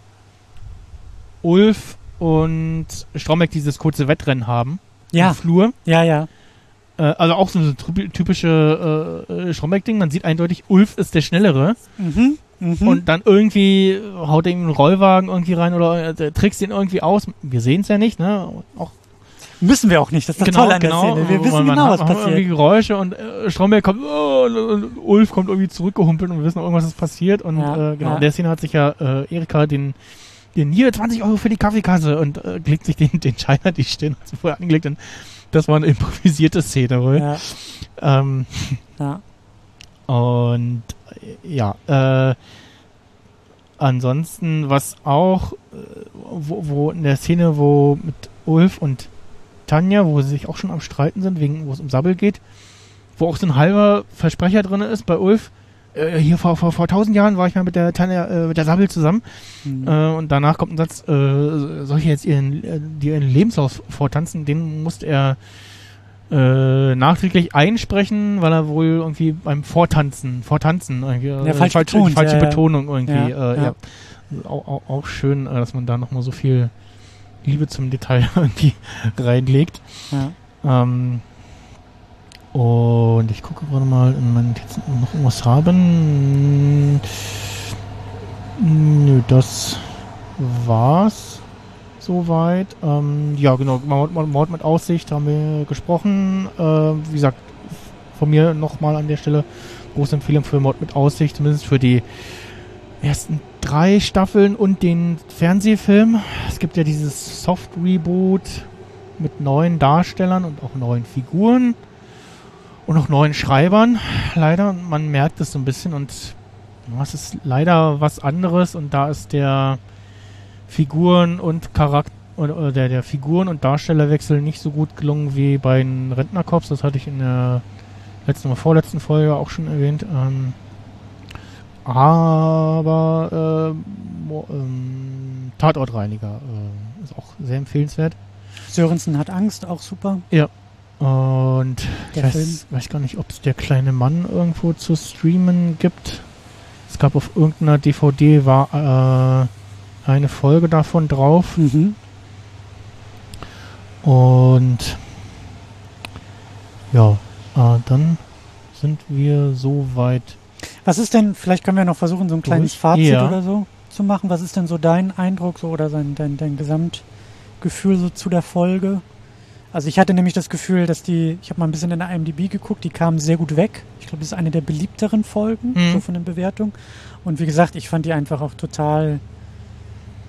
Ulf und Stromberg dieses kurze Wettrennen haben Ja, im Flur, ja, ja. äh, also auch so ein typ- typische äh, Stromberg-Ding, man sieht eindeutig, Ulf ist der Schnellere Mhm. Mhm. und dann irgendwie haut er ihm einen Rollwagen irgendwie rein oder äh, trickst ihn irgendwie aus. Wir sehen es ja nicht, ne? Auch Müssen wir auch nicht. Das ist das Tolle an der Szene. Wir wissen genau, hat- was hat Irgendwie passiert. Geräusche und äh, Stromberg kommt, oh, und Ulf kommt irgendwie zurückgehumpelt und wir wissen, irgendwas ist passiert. Und Ja, äh, genau, ja. in der Szene hat sich ja äh, Erika den, den hier 20 Euro für die Kaffeekasse und äh, legt sich den, den Schein an die Stirn, hat sie vorher angelegt. Und das war eine improvisierte Szene wohl. Ja, Ähm, ja. und ja, äh, ansonsten, was auch, äh, wo, wo in der Szene, wo mit Ulf und Tanja, wo sie sich auch schon am Streiten sind, wegen, wo es um Sabbel geht, wo auch so ein halber Versprecher drin ist bei Ulf. Äh, hier vor, vor, vor tausend Jahren war ich mal mit der Tanja, äh, mit der Sabbel zusammen. Mhm. Äh, und danach kommt ein Satz, äh, soll ich jetzt ihren, äh, ihren Lebenslauf vortanzen? Den musste er äh, nachträglich einsprechen, weil er wohl irgendwie beim Vortanzen, Vortanzen, irgendwie, äh, Ja, falsch falsche, betont, falsche ja. Betonung irgendwie. Ja, äh, ja. Auch, auch, auch schön, äh, dass man da nochmal so viel Liebe zum Detail irgendwie reinlegt. Ja. Ähm, und ich gucke gerade mal in meinen Notizen, ob wir noch irgendwas haben. Nö, das war's soweit. Ähm, ja, genau, Mord, mit Aussicht haben wir gesprochen. Äh, wie gesagt, von mir nochmal an der Stelle große Empfehlung für Mord mit Aussicht, zumindest für die ersten drei Staffeln und den Fernsehfilm. Es gibt ja dieses Soft-Reboot mit neuen Darstellern und auch neuen Figuren und auch neuen Schreibern. Leider, man merkt es so ein bisschen und ja, es ist leider was anderes und da ist der Figuren- und oder, oder der, der Figuren- und Darstellerwechsel nicht so gut gelungen wie bei den Rentnercops. Das hatte ich in der letzten oder vorletzten Folge auch schon erwähnt. Ähm, aber äh, ähm, Tatortreiniger äh, ist auch sehr empfehlenswert. Sörensen hat Angst, auch super. Und ich Der weiß, Film. weiß gar nicht, ob es der kleine Mann irgendwo zu streamen gibt. Es gab auf irgendeiner DVD war äh, eine Folge davon drauf. Mhm. Und ja, äh, dann sind wir soweit. Was ist denn, vielleicht können wir noch versuchen, so ein kleines Durch? Fazit Ja. oder so zu machen. Was ist denn so dein Eindruck so oder dein, dein, dein Gesamtgefühl so zu der Folge? Also ich hatte nämlich das Gefühl, dass die, ich habe mal ein bisschen in der IMDb geguckt, die kamen sehr gut weg. Ich glaube, das ist eine der beliebteren Folgen, Mhm. so von den Bewertungen. Und wie gesagt, ich fand die einfach auch total,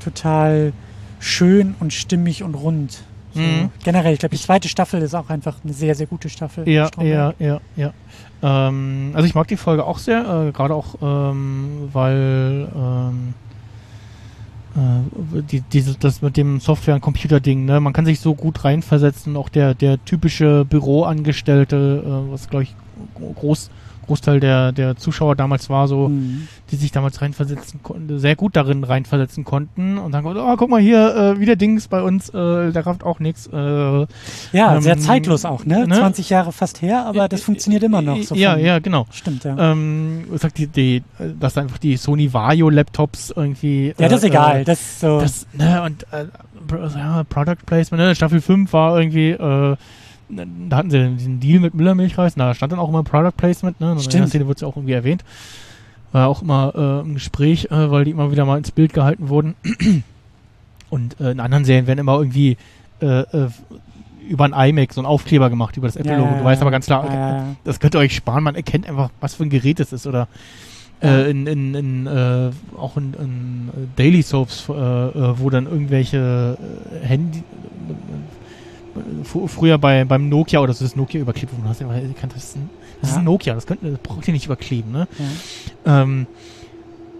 total schön und stimmig und rund. So, Mhm. Generell, ich glaube, die zweite Staffel ist auch einfach eine sehr, sehr gute Staffel. Ja, ja, ja, ja. Ähm, also ich mag die Folge auch sehr, äh, gerade auch, ähm, weil ähm, äh, die, diese, das mit dem Software- und Computer-Ding, ne, man kann sich so gut reinversetzen, auch der, der typische Büroangestellte, äh, was glaube ich groß, Großteil der, der Zuschauer damals war, so, Mhm. die sich damals reinversetzen konnten, sehr gut darin reinversetzen konnten und dann, oh, guck mal hier, äh, wieder Dings bei uns, äh, der rafft auch nichts. Äh, Ja, Ähm, sehr zeitlos auch, ne? ne? 20 Jahre fast her, aber das funktioniert immer noch. So ja, ja, genau. Stimmt, ja. Ähm, ich sag die, die, dass einfach die Sony Vario Laptops irgendwie. ja, das ist äh, egal. Äh, Das so. das, ne, und äh, ja, Product Placement, ne, Staffel 5 war irgendwie, äh, da hatten sie diesen Deal mit Müllermilchreis, da stand dann auch immer Product Placement, ne? In der Stimmt. Szene wird es ja auch irgendwie erwähnt. War auch immer äh, im Gespräch, äh, weil die immer wieder mal ins Bild gehalten wurden. Und äh, in anderen Serien werden immer irgendwie äh, äh, über ein iMac so ein Aufkleber gemacht, über das Apple-Logo. du weißt aber ganz klar, Ja, ja, ja. das könnt ihr euch sparen, man erkennt einfach, was für ein Gerät es ist. Oder äh, in, in, in äh, auch in, in Daily Soaps, äh, äh, wo dann irgendwelche äh, Handy äh, fr- früher bei beim Nokia oder so das Nokia überklebt, kennt das, ist ein, das ist Ja. ein Nokia, das, könnt, das braucht ihr nicht überkleben, ne? Ja. Ähm,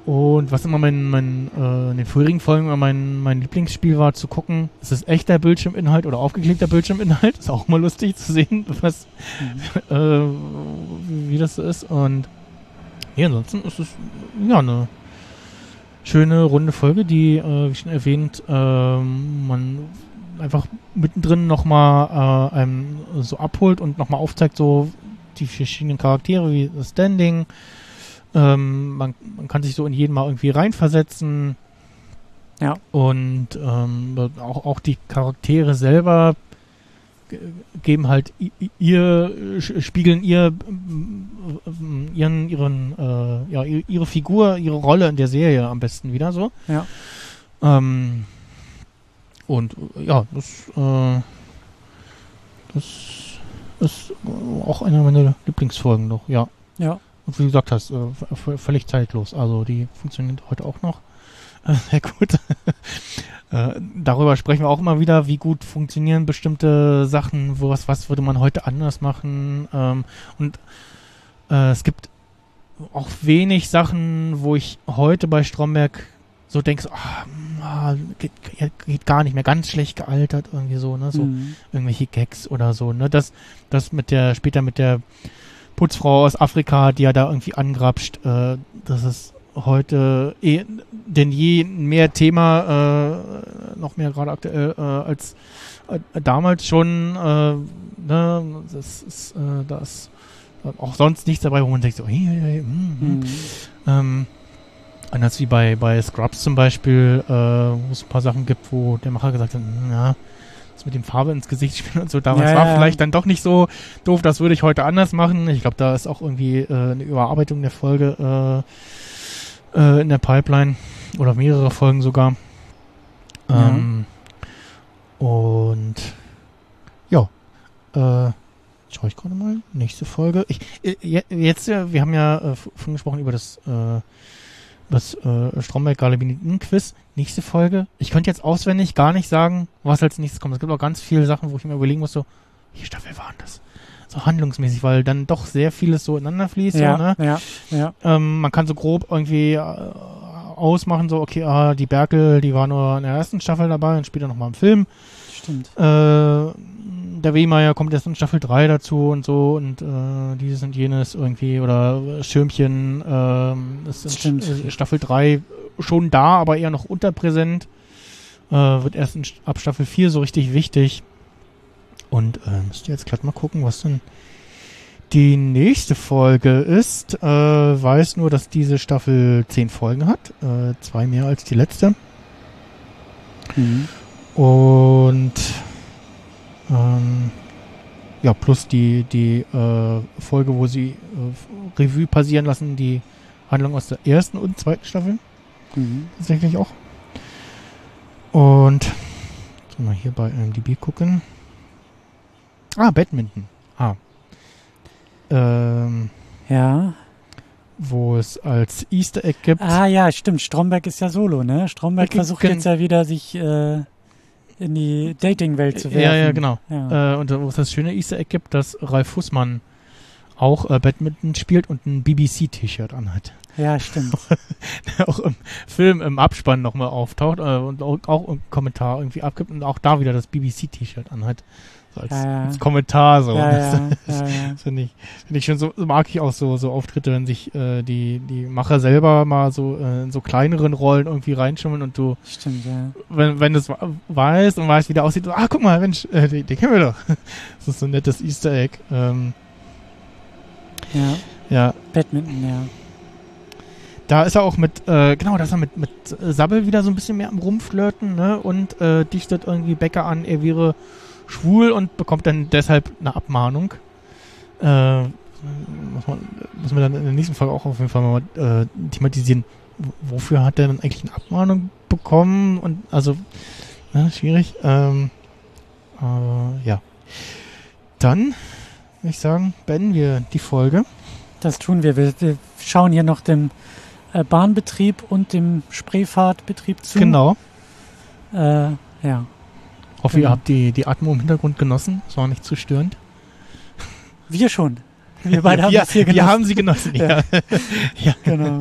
und was immer mein, mein äh, in den vorherigen Folgen mein, mein Lieblingsspiel war, zu gucken, ist es echter Bildschirminhalt oder aufgeklebter Bildschirminhalt? Ist auch mal lustig zu sehen, was, Mhm. äh, wie das so ist. Und ja, ansonsten ist es ja eine schöne runde Folge, die, äh, wie schon erwähnt, ähm, man einfach mittendrin nochmal äh, einem so abholt und nochmal aufzeigt, so die verschiedenen Charaktere, wie das Standing. Ähm, man, man kann sich so in jeden mal irgendwie reinversetzen. Ja. Und ähm, auch, auch die Charaktere selber ge- geben halt ihr, spiegeln ihr, ihren, ihren, äh, ja, ihre Figur, ihre Rolle in der Serie am besten wieder so. Ja. Ähm, und ja, das, äh, das ist auch eine meiner Lieblingsfolgen noch, ja. Ja. Und wie du gesagt hast, äh, völlig zeitlos. Also die funktioniert heute auch noch äh, sehr gut. äh, darüber sprechen wir auch immer wieder, wie gut funktionieren bestimmte Sachen, wo was, was würde man heute anders machen. Ähm, und äh, es gibt auch wenig Sachen, wo ich heute bei Stromberg so denke, so, ah, ah, geht, geht gar nicht mehr, ganz schlecht gealtert, irgendwie so, ne? So Mhm. irgendwelche Gags oder so, ne? Das, das mit der, später mit der Putzfrau aus Afrika, die ja da irgendwie angrapscht, äh, das ist heute eh denn je mehr Thema, äh, noch mehr gerade aktuell, äh, als äh, damals schon, äh, ne, das ist, äh, da ist auch sonst nichts dabei, wo man denkt so, hey, hey, hey, mm, mm. Mhm. Ähm, anders wie bei, bei Scrubs zum Beispiel, äh, wo es ein paar Sachen gibt, wo der Macher gesagt hat, "Hm, ja, das mit dem Farbe ins Gesicht spielen und so, damals Ja, war ja, vielleicht dann doch nicht so doof, das würde ich heute anders machen. Ich glaube, da ist auch irgendwie äh, eine Überarbeitung der Folge äh, äh, in der Pipeline oder mehrere Folgen sogar. Ja. Ähm, und ja, äh, schaue ich gerade mal. Nächste Folge. Ich, äh, je- jetzt, äh, wir haben ja äh, vorhin gesprochen über das, äh, das äh, Stromberg-Galabiniten-Quiz. Nächste Folge. Ich könnte jetzt auswendig gar nicht sagen, was als nächstes kommt. Es gibt auch ganz viele Sachen, wo ich mir überlegen muss, so, welche Staffel waren das? So handlungsmäßig, weil dann doch sehr vieles so ineinander fließt. Ja, so, ne? ja, ja. Ähm, man kann so grob irgendwie äh, ausmachen, so, okay, ah, die Berkel, die war nur in der ersten Staffel dabei und später nochmal im Film. Stimmt. Äh, der Wehmeier kommt erst in Staffel 3 dazu und so und äh, dieses und jenes irgendwie oder Schirmchen ähm, ist in Stimmt. Äh, Staffel 3 schon da, aber eher noch unterpräsent. Äh, wird erst in, ab Staffel 4 so richtig wichtig. Und äh, müsst ihr jetzt glatt mal gucken, was denn die nächste Folge ist. Äh, weiß nur, dass diese Staffel 10 Folgen hat. Äh, zwei mehr als die letzte. Mhm. Und ähm, ja, plus die, die äh, Folge, wo sie äh, Revue passieren lassen, die Handlung aus der ersten und zweiten Staffel. Mhm. Tatsächlich auch. Und jetzt mal hier bei IMDb gucken. Ah, Badminton. Ah. Ähm, Ja. wo es als Easter Egg gibt. Ah ja, stimmt. Stromberg ist ja solo, ne? Stromberg versucht jetzt ja wieder, sich äh, in die Dating-Welt zu werfen. Ja, ja, genau. Ja. Äh, und wo es das schöne Easter Egg gibt, dass Ralf Fußmann auch äh, Badminton spielt und ein BBC-T-Shirt anhat. ja stimmt. Der auch im Film im Abspann nochmal auftaucht äh, und auch, auch einen Kommentar irgendwie abgibt und auch da wieder das BBC-T-Shirt anhat. So als, Ja, als Kommentar so. Ja, Das, das finde ich, finde ich schon so, mag ich auch so, so Auftritte, wenn sich äh, die, die Macher selber mal so äh, in so kleineren Rollen irgendwie reinschummeln und du Stimmt, ja. wenn, wenn du es weißt und weißt, wie der aussieht, so, ah, guck mal, Mensch, äh, den, den kennen wir doch. Das ist so ein nettes Easter Egg. Ähm, Ja, ja, Badminton, ja. da ist er auch mit, äh, genau, da ist er mit, mit Sabbel wieder so ein bisschen mehr am Rumflirten, ne, und äh, dichtet irgendwie Becker an, er wäre schwul und bekommt dann deshalb eine Abmahnung. Äh, muss man, muss man dann in der nächsten Folge auch auf jeden Fall mal äh, thematisieren. Wofür hat er dann eigentlich eine Abmahnung bekommen? Und also, ja, schwierig. Ähm, äh, ja. Dann würde ich sagen, beenden wir die Folge. Das tun wir. Wir, wir schauen hier noch dem äh, Bahnbetrieb und dem Spreefahrtbetrieb zu. Genau. Äh, ja. Hoffe, ihr Genau. habt die, die Atmo im Hintergrund genossen. Es war nicht zu störend. Wir schon. Wir beide haben wir, das hier wir genossen. haben sie genossen, ja. Ja. ja. Genau.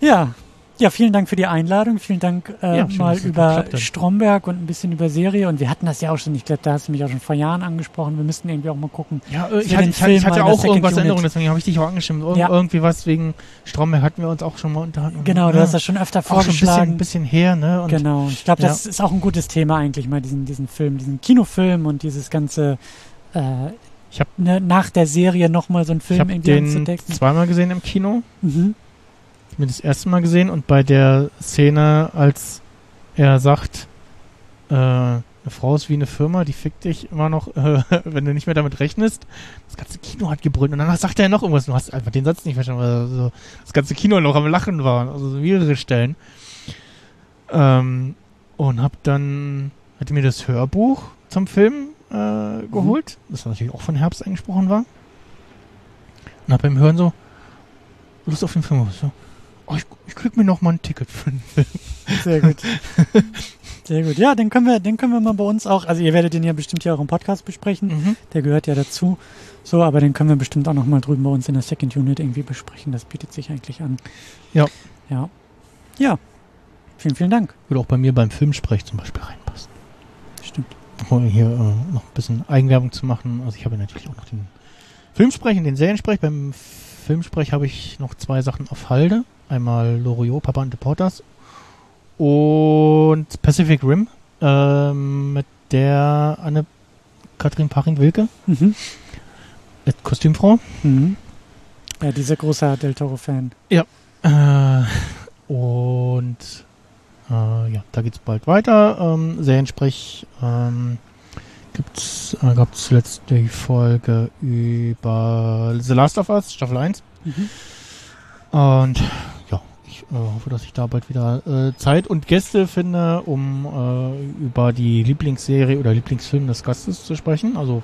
Ja. Ja, vielen Dank für die Einladung. Vielen Dank äh, Ja, schön, mal über. Stromberg und ein bisschen über Serie. Und wir hatten das ja auch schon, ich glaube, da hast du mich auch schon vor Jahren angesprochen. Wir müssten irgendwie auch mal gucken. Ja, äh, ich, hatte, ich, hatte, ich hatte auch irgendwas Unit. deswegen habe ich dich auch angestimmt. Irg Ja. Irgendwie was wegen Stromberg hatten wir uns auch schon mal unterhalten. Genau, du ja. hast das schon öfter auch schon ein bisschen, vorgeschlagen. ein bisschen her, ne? Und genau. Ich glaube, das ist auch ein gutes Thema eigentlich, mal diesen, diesen Film, diesen Kinofilm und dieses ganze äh, Ich hab- ne, nach der Serie nochmal so einen ich Film habe irgendwie den anzudecken. zweimal gesehen im Kino. Mhm. Mir das erste Mal gesehen und bei der Szene, als er sagt, äh, eine Frau ist wie eine Firma, die fickt dich immer noch, äh, wenn du nicht mehr damit rechnest. Das ganze Kino hat gebrüllt und danach sagt er noch irgendwas. Du hast einfach den Satz nicht verstanden, weil so das ganze Kino noch am Lachen war. Also so mehrere Stellen. Ähm, und hab dann, hatte mir das Hörbuch zum Film äh, geholt, das natürlich auch von Herbst eingesprochen war. Und hab beim Hören so, Lust auf den Film. So, oh, ich, ich krieg mir noch mal ein Ticket für den Film. Sehr gut. Sehr gut. Ja, den können wir, den können wir mal bei uns auch, also ihr werdet den ja bestimmt hier auch im Podcast besprechen. Mhm. Der gehört ja dazu. So, aber den können wir bestimmt auch nochmal drüben bei uns in der Second Unit irgendwie besprechen. Das bietet sich eigentlich an. Ja. Ja. Ja. Vielen, vielen Dank. Würde auch bei mir beim Filmsprech zum Beispiel reinpassen. Stimmt. Um hier äh, noch ein bisschen Eigenwerbung zu machen. Also ich habe natürlich auch noch den Filmsprech und den Seriensprech. Beim Filmsprech habe ich noch zwei Sachen auf Halde. Einmal Loriot, Papa und Deporters und Pacific Rim ähm, mit der Anne Kathrin Paching-Wilke, Mhm. äh, Kostümfrau. Mhm. Ja, dieser großer Del Toro-Fan. Äh, und äh, ja, da geht's bald weiter. Ähm, Seriensprech ähm, gibt's, äh, gab zuletzt die Folge über The Last of Us, Staffel 1. Mhm. Und ja, ich äh, hoffe, dass ich da bald wieder äh, Zeit und Gäste finde, um äh, über die Lieblingsserie oder Lieblingsfilm des Gastes zu sprechen. Also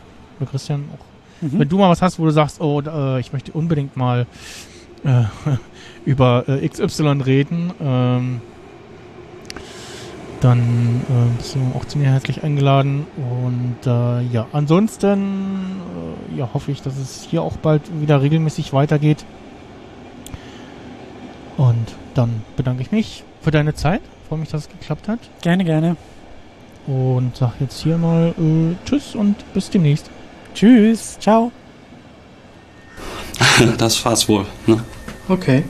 Christian auch Mhm. wenn du mal was hast, wo du sagst, oh, äh, ich möchte unbedingt mal äh, über äh, XY reden, ähm, dann bist du auch zu mir herzlich eingeladen. Und ja, ansonsten ja, hoffe ich, dass es hier auch bald wieder regelmäßig weitergeht. Und dann bedanke ich mich für deine Zeit. Freue mich, dass es geklappt hat. Gerne, gerne. Und sag jetzt hier mal äh, Tschüss und bis demnächst. Tschüss. Ciao. das war's wohl. Ne? Okay.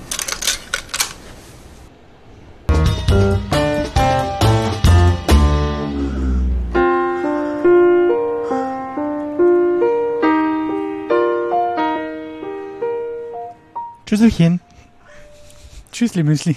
Tschüsselchen. Tschüssli Müsli.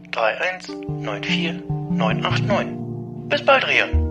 31 94 989. Bis bald, Rian.